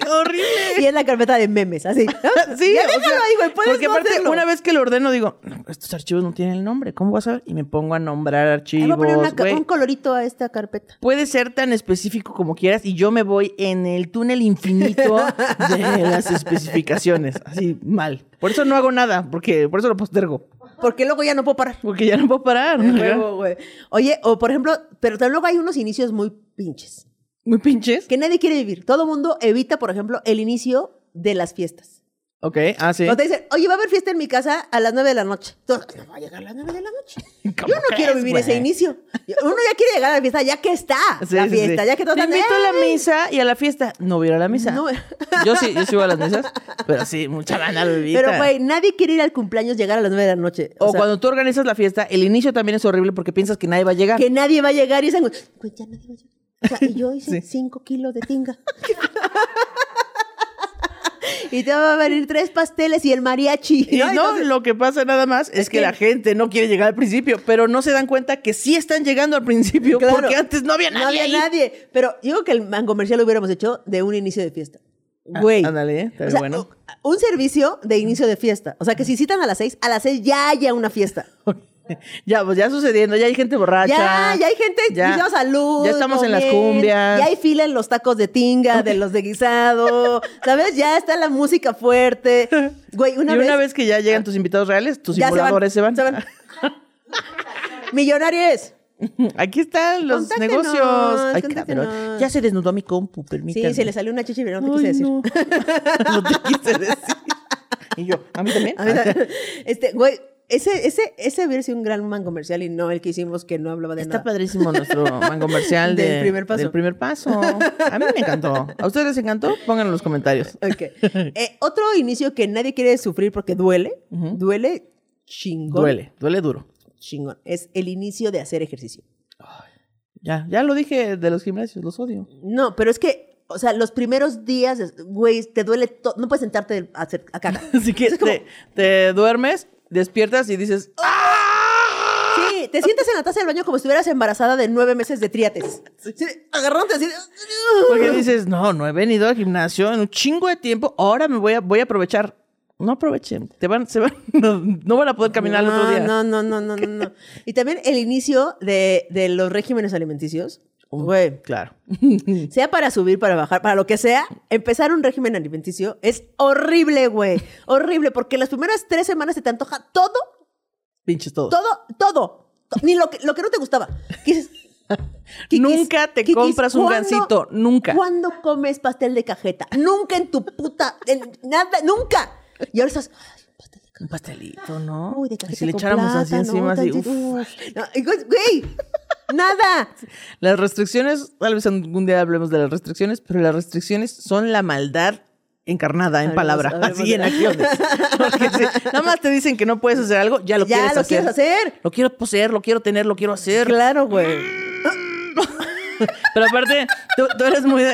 Horrible. Y es la carpeta de memes, así. Sí, ya o déjalo sea, ahí, güey, puedes Porque no aparte, hacerlo. una vez que lo ordeno, digo, "No, estos archivos no tienen el nombre, ¿cómo vas a ver? Y me pongo a nombrar Ahí archivos, voy a poner una un colorito a esta carpeta. Puede ser tan específico como quieras y yo me voy en el túnel infinito de las especificaciones, así mal. Por eso no hago nada, porque por eso lo postergo, Porque luego ya no puedo parar. porque ya no puedo parar. Güey. Oye, o por ejemplo, pero también luego hay unos inicios muy pinches. Muy pinches. Que nadie quiere vivir. Todo mundo evita, por ejemplo, el inicio de las fiestas. Ok, ah, sí. Cuando te dicen, oye, va a haber fiesta en mi casa a las 9 de la noche. Tú, no va a llegar a las 9 de la noche. Yo ¿Cómo no quiero vivir güey? ese inicio. Uno ya quiere llegar a la fiesta ya que está Sí, la sí, fiesta, sí. ya que todos Te invito a la misa y a la fiesta. No voy a ir a la misa. No. Yo sí, yo sí voy a las misas, pero sí, mucha banda evita. Pero, güey, nadie quiere ir al cumpleaños llegar a las 9 de la noche. O, O, sea, cuando tú organizas la fiesta, el inicio también es horrible porque piensas que nadie va a llegar. que nadie va a llegar y dicen, güey, ya nadie va a llegar. O sea, y yo hice Sí. 5 kilos de tinga. Y te va a venir tres pasteles y el mariachi. Y no, Entonces- lo que pasa nada más es, que, que- la gente no quiere llegar al principio, pero no se dan cuenta que sí están llegando al principio Claro. porque antes no había nadie. No había ahí. nadie. Pero yo creo que el man comercial lo hubiéramos hecho de un inicio de fiesta. Güey. Ah, ándale, ¿eh? O sea, bueno. Un servicio de inicio de fiesta. O sea, que si citan a las seis, a las seis ya haya una fiesta. Ya, pues ya sucediendo, ya hay gente borracha. Ya, ya hay gente Ya. salud. Ya estamos en las cumbias. Ya hay fila en los tacos de tinga, de los de guisado. ¿Sabes? Ya está la música fuerte. Güey, una y vez. una vez que ya llegan tus invitados reales, tus Ya se van, simuladores se van. se van. Millonarios. Aquí están los Contáctenos, negocios. Ay, cabrón. Ya se desnudó mi compu, permítanme. Sí, se le salió una chichi, pero no te quise decir. no. te quise decir. Y yo, ¿a mí también? A mí también. este, güey, ese, ese, ese hubiera sido un gran man comercial y no el que hicimos que no hablaba de Está nada. padrísimo nuestro man comercial de- Del primer paso. del primer paso. A mí me encantó. ¿A ustedes les encantó? Pónganlo en los comentarios. Eh, otro inicio que nadie quiere sufrir porque duele, duele chingón. Duele, duele duro. Chingón. Es el inicio de hacer ejercicio. Ya, ya lo dije de los gimnasios, los odio. No, pero es que, o sea, los primeros días, güey, te duele todo. No puedes sentarte a hacer a cagar. Así que Es como- te, te duermes, despiertas y dices, ¡ah! Sí, te sientas en la taza del baño como si estuvieras embarazada de nueve meses de triates. Sí, agarrándote así. Porque dices, no, no he venido al gimnasio en un chingo de tiempo, ahora me voy a, voy a aprovechar. No aprovechen, te van, se van, no, no van a poder caminar el otro día. No, no, no, no, no, no. Y también el inicio de, de los regímenes alimenticios. Güey, Claro. sea para subir, para bajar, para lo que sea, empezar un régimen alimenticio es horrible, güey. Horrible, porque las primeras tres semanas se te antoja todo, Pinches todo, todo. To- Ni lo que, lo que no te gustaba. Kikis, Nunca te Kikis, compras un ¿cuándo- gansito, nunca. ¿Cuándo comes pastel de cajeta? Nunca en tu puta. en nada, nunca. Y ahora estás. "Ay, pastel de cajeta. Un pastelito, ¿no? Uy, de Y cajeta si le echáramos así encima, así, tantito, uf. uf. No, y güey, nada. Las restricciones, tal vez algún día hablemos de las restricciones, pero las restricciones son la maldad encarnada en Hablemos- palabra, hablemos así de- en acciones. Porque si nada más te dicen que no puedes hacer algo, ya lo ya quieres lo hacer. quieres hacer. Lo quiero poseer, lo quiero tener, lo quiero hacer. Claro, güey. Pero aparte, tú, tú eres muy de...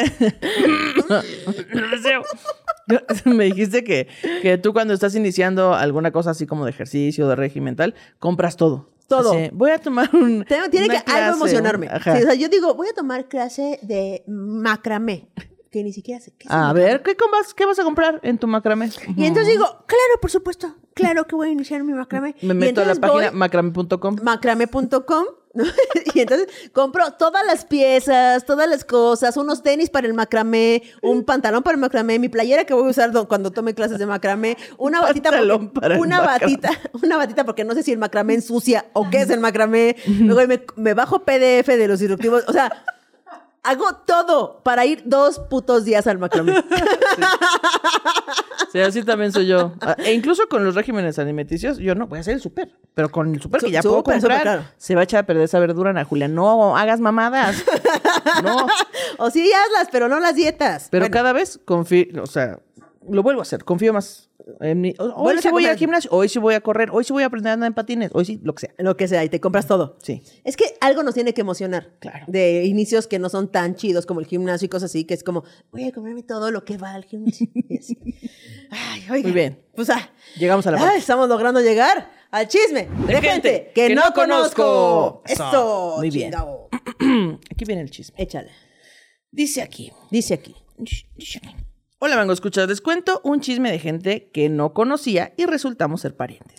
Me dijiste que, que tú cuando estás iniciando alguna cosa así como de ejercicio, de régimen tal, compras todo. Todo. Voy a tomar un... Tiene, que algo emocionarme. un- Ajá. Sí, o sea, yo digo, voy a tomar clase de macramé. Que ni siquiera sé qué es. A ver, ¿qué, vas, ¿qué vas a comprar en tu macramé? Y entonces digo, claro, por supuesto. Claro que voy a iniciar mi macramé. Me meto a la página macramé.com. macramé.com y entonces compro todas las piezas, todas las cosas, unos tenis para el macramé, un pantalón para el macramé, mi playera que voy a usar do- cuando tome clases de macramé, una batita Pantalón porque- para el una batita, una batita porque no sé si el macramé ensucia o qué es el macramé. Luego me, me bajo PDF de los instructivos, o sea, hago todo para ir dos putos días al macramé. Sí, así también soy yo. Ah, E incluso con los regímenes alimenticios, yo no voy a hacer el súper. Pero con el súper que ya puedo comprar, claro. se va a echar a perder esa verdura, Ana Julia. No hagas mamadas. No. o sí hazlas, pero no las dietas. Pero Bueno, cada vez confío, o sea, lo vuelvo a hacer. Confío más en. Hoy Vuelves sí a voy al gimnasio, hoy sí voy a correr, hoy sí voy a aprender a andar en patines, hoy sí, lo que sea. Lo que sea, y te compras todo. Sí. Es que algo nos tiene que emocionar. Claro. De inicios que no son tan chidos como el gimnasio y cosas así, que es como, voy a comerme todo lo que va al gimnasio. Ay, oiga, Muy bien. Pues ah, Llegamos a la parte. estamos logrando llegar al chisme de, gente que, no conozco. Eso. Muy bien. chingao. Aquí viene el chisme. Échale. Dice aquí. Dice aquí. Hola, Mango, escuchas, les cuento un chisme de gente que no conocía y resultamos ser parientes.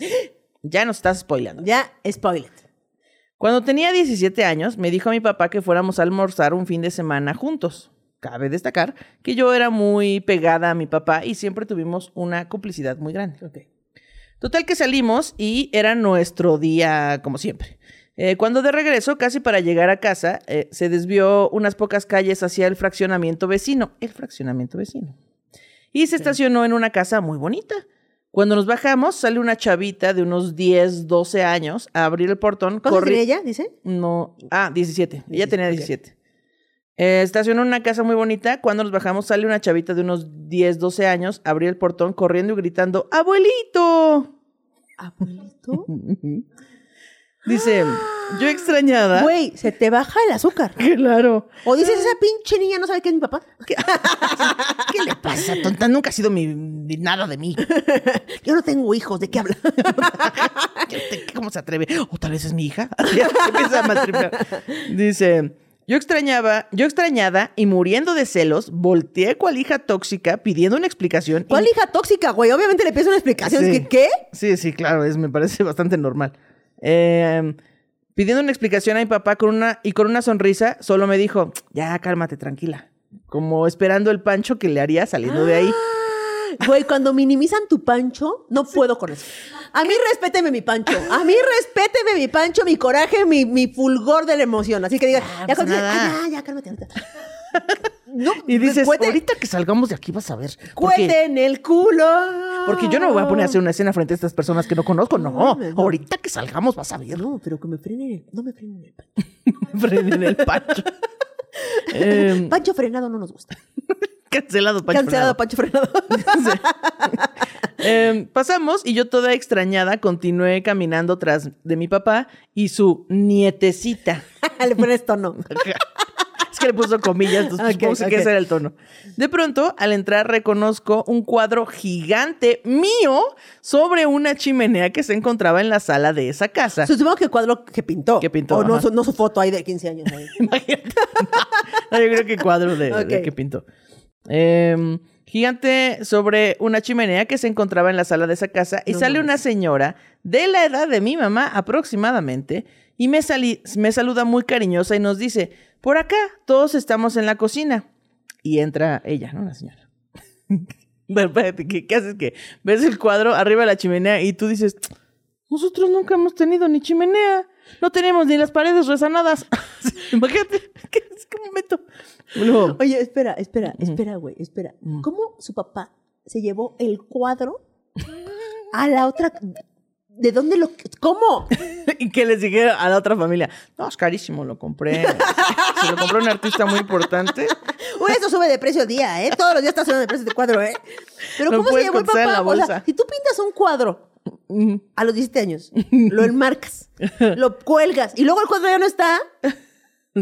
Ya nos estás spoilando. Ya, spoiler. Cuando tenía 17 años, me dijo a mi papá que fuéramos a almorzar un fin de semana juntos. Cabe destacar que yo era muy pegada a mi papá y siempre tuvimos una complicidad muy grande. Total que salimos y era nuestro día como siempre. Eh, cuando de regreso, casi para llegar a casa, eh, se desvió unas pocas calles hacia el fraccionamiento vecino. El fraccionamiento vecino. Y se estacionó en una casa muy bonita. Cuando nos bajamos, sale una chavita de unos 10, 12 años a abrir el portón. ¿Cuántos corri- ella? Dice. no, ah, 17. Ella 17, tenía ok. 17. Eh, estacionó en una casa muy bonita. Cuando nos bajamos, sale una chavita de unos 10, 12 años, abrió el portón corriendo y gritando: ¡Abuelito! Abuelito. Dice: Yo extrañada. Güey, se te baja el azúcar. Claro. O dices, esa pinche niña no sabe qué es mi papá. ¿Qué le pasa, tonta? Nunca ha sido mi, nada de mí. Yo no tengo hijos, ¿de qué habla? ¿Cómo se atreve? O tal vez es mi hija. Empieza a maltripear. Dice, yo extrañaba, yo extrañada y muriendo de celos, volteé cual hija tóxica pidiendo una explicación. y- ¿Cuál hija tóxica, güey? Obviamente le pides una explicación. Es Sí. que, ¿qué? Sí, sí, claro, es, me parece bastante normal. Eh, pidiendo una explicación a mi papá con una, y con una sonrisa, solo me dijo, ya, cálmate, tranquila. Como esperando el pancho que le haría saliendo de ahí. Güey, cuando minimizan tu pancho, no puedo con eso. A mí respéteme mi pancho. A mí respéteme mi pancho, mi coraje, mi, mi fulgor de la emoción. Así que diga, Ah, ya, ah, ya, ya, cálmate ahorita. No, Y dices, cuete- ahorita que salgamos de aquí vas a ver. Porque, cuete en el culo. porque yo no me voy a poner a hacer una escena frente a estas personas que no conozco. No, no. ahorita que salgamos vas a ver. No, pero que me frenen el, no me frenen el pancho. Frenen el pancho. Eh, Pancho frenado no nos gusta. cancelado, pancho. Cancelado, frenado. pancho frenado. Eh, pasamos y yo toda extrañada continué caminando tras de mi papá y su nietecita. Le pones tono. Que le puso comillas, entonces Ok, supongo que ok. ese era el tono. De pronto, al entrar, reconozco un cuadro gigante mío sobre una chimenea que se encontraba en la sala de esa casa. Supongo que cuadro que pintó. Que pintó, O no, su, no su foto ahí de 15 años. ahí. Imagínate. No, yo creo que cuadro de, que pintó. Em, gigante sobre una chimenea que se encontraba en la sala de esa casa y No sale una señora de la edad de mi mamá aproximadamente y me, sali- me saluda muy cariñosa y nos dice, por acá todos estamos en la cocina. Y entra ella, ¿no? La señora. ¿qué, qué haces? que ves el cuadro arriba de la chimenea y tú dices, nosotros nunca hemos tenido ni chimenea, no tenemos ni las paredes resanadas. Imagínate, ¿qué, qué momento? Luego, Oye, espera, espera, espera, güey, espera. ¿Cómo su papá se llevó el cuadro a la otra? ¿De dónde lo.? ¿Cómo? y que les dije a la otra familia, no, es carísimo, lo compré. Se lo compró un artista muy importante. Uy, eso sube de precio día, ¿eh? Todos los días está subiendo de precio de cuadro, ¿eh? Pero ¿cómo se llevó el papá? la O sea, bolsa. si tú pintas un cuadro a los 17 años, lo enmarcas, lo cuelgas y luego el cuadro ya no está.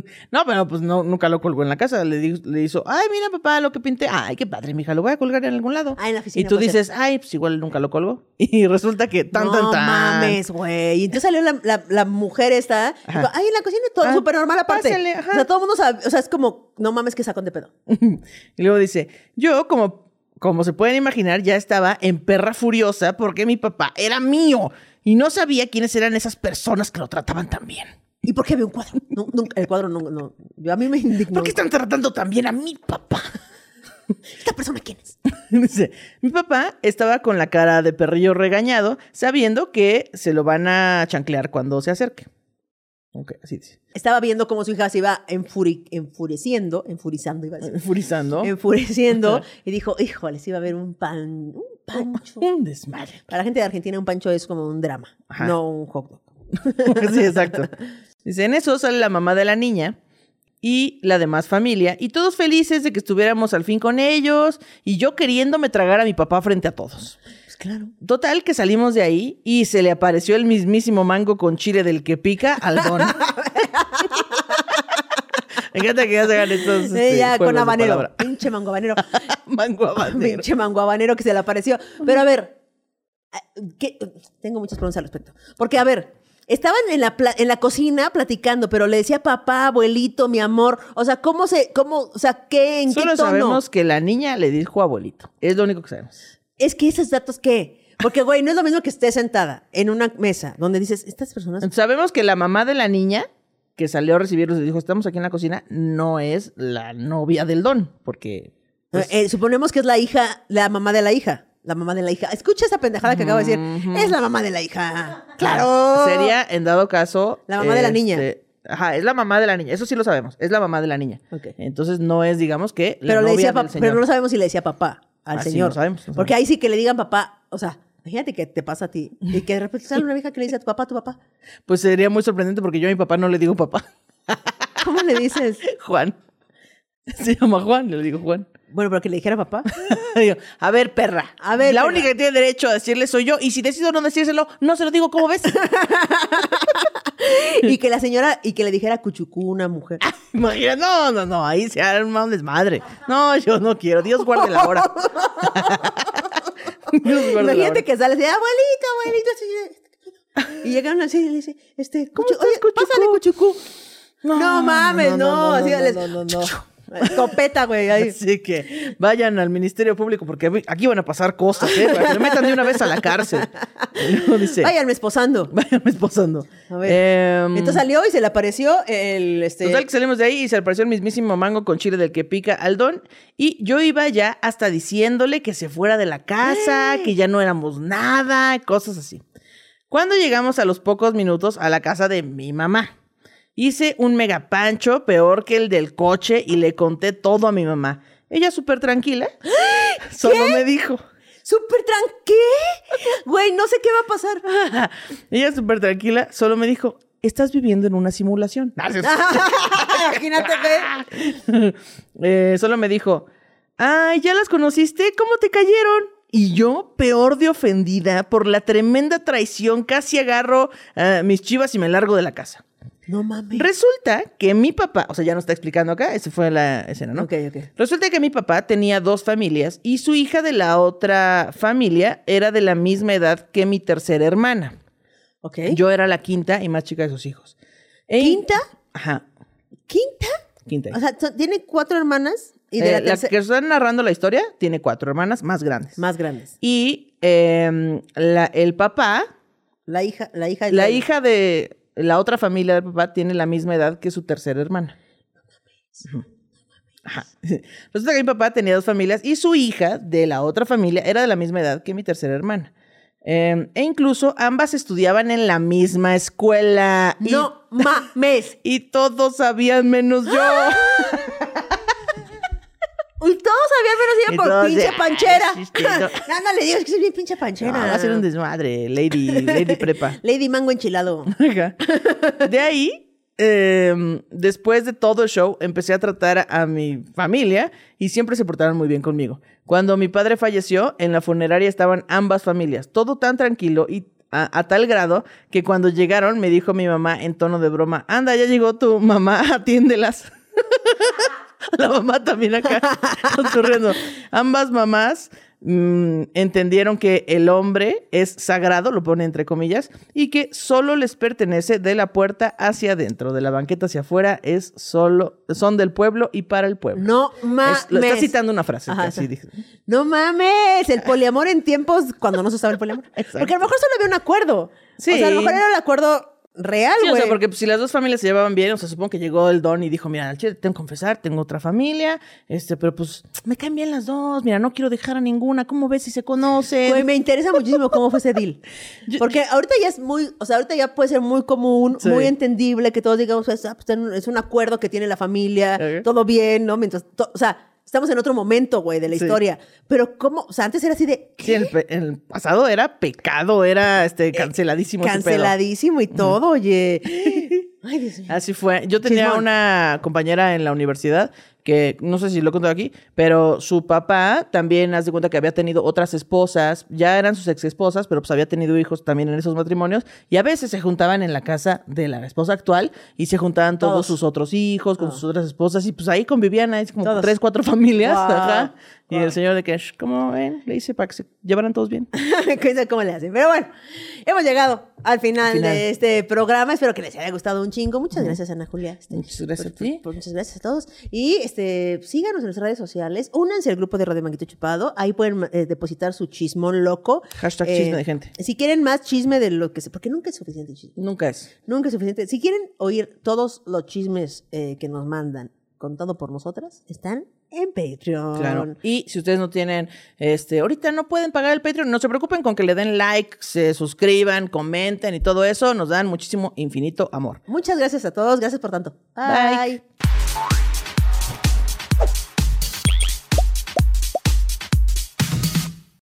No, pero pues no, nunca lo colgó en la casa. Le, di- le hizo, ay, mira, papá, lo que pinté. Ay, qué padre, mija, lo voy a colgar en algún lado. Ah, en la oficina Y tú dices, ay, pues igual nunca lo colgó. Y resulta que tan, no tan, tan. mames, güey. Y entonces salió la, la- la mujer esta. Dijo, Ay, en la cocina todo Ah, súper normal aparte. pásale, ajá. O sea, todo el mundo sabe. O sea, es como, no mames que sacón de pedo. Y luego dice, yo como, como se pueden imaginar, ya estaba en perra furiosa porque mi papá era mío y no sabía quiénes eran esas personas que lo trataban tan bien. ¿Y por qué había un cuadro? No, nunca- el cuadro no, no. Yo, a mí me indignó. ¿Por qué están tratando también a mi papá? ¿Esta persona quién es? Dice, mi papá estaba con la cara de perrillo regañado, sabiendo que se lo van a chanclear cuando se acerque. Ok, así dice. Estaba viendo cómo su hija se iba enfuri- enfureciendo, enfurizando, iba a decir. Furizando. Enfureciendo. y dijo, híjole, se iba a ver un pan, un pancho. Un desmadre. Para la gente de Argentina, un pancho es como un drama, Ajá. no un hot dog. sí, exacto. Dice, en eso sale la mamá de la niña y la demás familia, y todos felices de que estuviéramos al fin con ellos, y yo queriéndome tragar a mi papá frente a todos. Pues claro. Total que salimos de ahí y se le apareció el mismísimo mango con chile del que pica al don. Me encanta que ya se hagan estos este, ya, juegos con habanero. Pinche mango habanero. mango habanero. Pinche mango habanero que se le apareció. Pero a ver, ¿qué? tengo muchas preguntas al respecto. Porque, a ver, estaban en la, en la cocina platicando, pero le decía papá, abuelito, mi amor. O sea, ¿cómo se, cómo, o sea, qué, en Solo qué tono? sabemos que la niña le dijo abuelito. Es lo único que sabemos. Es que esos datos, ¿qué? Porque, güey, no es lo mismo que estés sentada en una mesa donde dices, estas personas... Sabemos que la mamá de la niña que salió a recibirlos y dijo, estamos aquí en la cocina, no es la novia del don, porque... pues, Eh, suponemos que es la hija, la mamá de la hija. La mamá de la hija. Escucha esa pendejada que acabo de decir. Es la mamá de la hija. ¡Claro! Sería, en dado caso... La mamá de la niña. este, Ajá, es la mamá de la niña. Eso sí lo sabemos. Es la mamá de la niña. Ok. Entonces no es, digamos que, la Pero, le decía del señor. pero no sabemos si le decía papá al Ah, sí, señor. no sabemos, no Porque sabemos. ahí sí que le digan papá. O sea, imagínate que te pasa a ti. Y que de repente sale una vieja que le dice a tu papá, tu papá. Pues sería muy sorprendente porque yo a mi papá no le digo papá. ¿Cómo le dices? Juan. Se llama Juan, le digo Juan. Bueno, pero que le dijera papá. Digo, a ver, perra. A ver, La perra. única que tiene derecho a decirle soy yo. Y si decido no decírselo, no se lo digo, ¿cómo ves? y que la señora, y que le dijera cuchucú una mujer. Imagina, no, no, no, ahí se arma un desmadre. No, yo no quiero. Dios guarde la hora. Dios guarde la hora. que sale así, abuelito, abuelito. así, Y llegan así y le dice, este, ¿Cómo cuchu- estás, oye, cuchucú? pásale cuchucú. No, No, mames, no. no, no, no, así no, les- no, Escopeta, güey. ahí. Así que vayan al Ministerio Público porque aquí van a pasar cosas, ¿eh? Para que le metan de una vez a la cárcel. Dice, Váyanme esposando. váyanme esposando. A ver. Em, Entonces salió y se le apareció el este. Total que salimos de ahí y se apareció el mismísimo mango con chile del que pica al don. Y yo iba ya hasta diciéndole que se fuera de la casa, que ya no éramos nada, cosas así. Cuando llegamos a los pocos minutos a la casa de mi mamá, hice un mega pancho peor que el del coche y le conté todo a mi mamá. Ella súper tranquila, solo me dijo. Súper tranquila. Güey, no sé qué va a pasar. Ella súper tranquila, solo me dijo, estás viviendo en una simulación. Imagínate, güey. Eh, solo me dijo, ay, ¿ya las conociste? ¿Cómo te cayeron? Y yo, peor de ofendida por la tremenda traición, casi agarro mis chivas y me largo de la casa. No mames. Resulta que mi papá, o sea, ya nos está explicando acá, esa fue la escena, ¿no? Ok, ok. Resulta que mi papá tenía dos familias y su hija de la otra familia era de la misma edad que mi tercera hermana. Ok. Yo era la quinta y más chica de sus hijos. E- ¿Quinta? Ajá, ¿Quinta? quinta. O sea, tiene cuatro hermanas y de Eh, la la tercera. que está narrando la historia tiene cuatro hermanas más grandes. Más grandes. Y em, la- el papá, La hija, la hija. la hija de la otra familia del papá tiene la misma edad que su tercera hermana. Ajá. Resulta que mi papá tenía dos familias y su hija de la otra familia era de la misma edad que mi tercera hermana. Em, e incluso ambas estudiaban en la misma escuela. Y- No mames. Y todos sabían menos yo. Y todos sabían menos ella por pinche "Ay, panchera. sí, que no". no, no le digas que soy bien pinche panchera. No, va a ser un desmadre, Lady, Lady Prepa. Lady Mango enchilado. De ahí, em, después de todo el show, empecé a tratar a, a mi familia y siempre se portaron muy bien conmigo. Cuando mi padre falleció, en la funeraria estaban ambas familias, todo tan tranquilo y a, a tal grado que cuando llegaron me dijo mi mamá en tono de broma, anda, ya llegó tu mamá, atiéndelas. La mamá también acá, corriendo. Ambas mamás mm, entendieron que el hombre es sagrado, lo pone entre comillas, y que solo les pertenece de la puerta hacia adentro, de la banqueta hacia afuera, es solo, son del pueblo y para el pueblo. No mames. Es- lo está citando una frase. Ajá, que así dije. No mames, el poliamor en tiempos cuando no se usaba el poliamor. Porque a lo mejor solo había un acuerdo. Sí. O sea, a lo mejor era el acuerdo real, Sí, o güey. sea, porque pues, si las dos familias se llevaban bien, o sea, supongo que llegó el don y dijo, mira, al chile tengo que confesar, tengo otra familia, este, pero pues me caen bien las dos, mira, no quiero dejar a ninguna, ¿cómo ves si se conocen? Güey, me interesa muchísimo cómo fue ese deal. Porque ahorita ya es muy, o sea, ahorita ya puede ser muy común, Sí. muy entendible que todos digamos, ah, pues, es un acuerdo que tiene la familia, todo bien, ¿no? Mientras, to- o sea, estamos en otro momento, güey, de la Sí. historia. Pero cómo, o sea, antes era así de Sí, en el, el pasado era pecado, era este canceladísimo. pedo. canceladísimo y todo, oye. Ay, Dios mío. Así fue. Yo tenía Chismón. una compañera en la universidad que no sé si lo he contado aquí, pero su papá también, haz de cuenta que había tenido otras esposas, ya eran sus ex esposas, pero pues había tenido hijos también en esos matrimonios, y a veces se juntaban en la casa de la esposa actual y se juntaban todos, Todos. sus otros hijos con sus otras esposas, y pues ahí convivían ahí como Todos. tres, cuatro familias, ajá. Y el señor de "Shh, ¿cómo ven? Le hice para que se llevaran todos bien. Cómo le hacen. Pero bueno, hemos llegado al final, Al final. de este programa. Espero que les haya gustado un chingo. Muchas gracias, Ana Julia. Este, Muchas gracias por- a ti. por- por- muchas gracias a todos. Y este, síganos en nuestras redes sociales. Únanse al grupo de Radio Manguito Chupado. Ahí pueden eh, depositar su chismón loco. Eh, Hashtag chisme de gente. Si quieren más chisme de lo que se. Porque nunca es suficiente chisme. Nunca es. Nunca es suficiente. Si quieren oír todos los chismes eh, que nos mandan contado por nosotras, están en Patreon. Claro. Y si ustedes no tienen, este, ahorita no pueden pagar el Patreon, no se preocupen con que le den like, se suscriban, comenten y todo eso, nos dan muchísimo, infinito amor. Muchas gracias a todos. Gracias por tanto. Bye. Bye.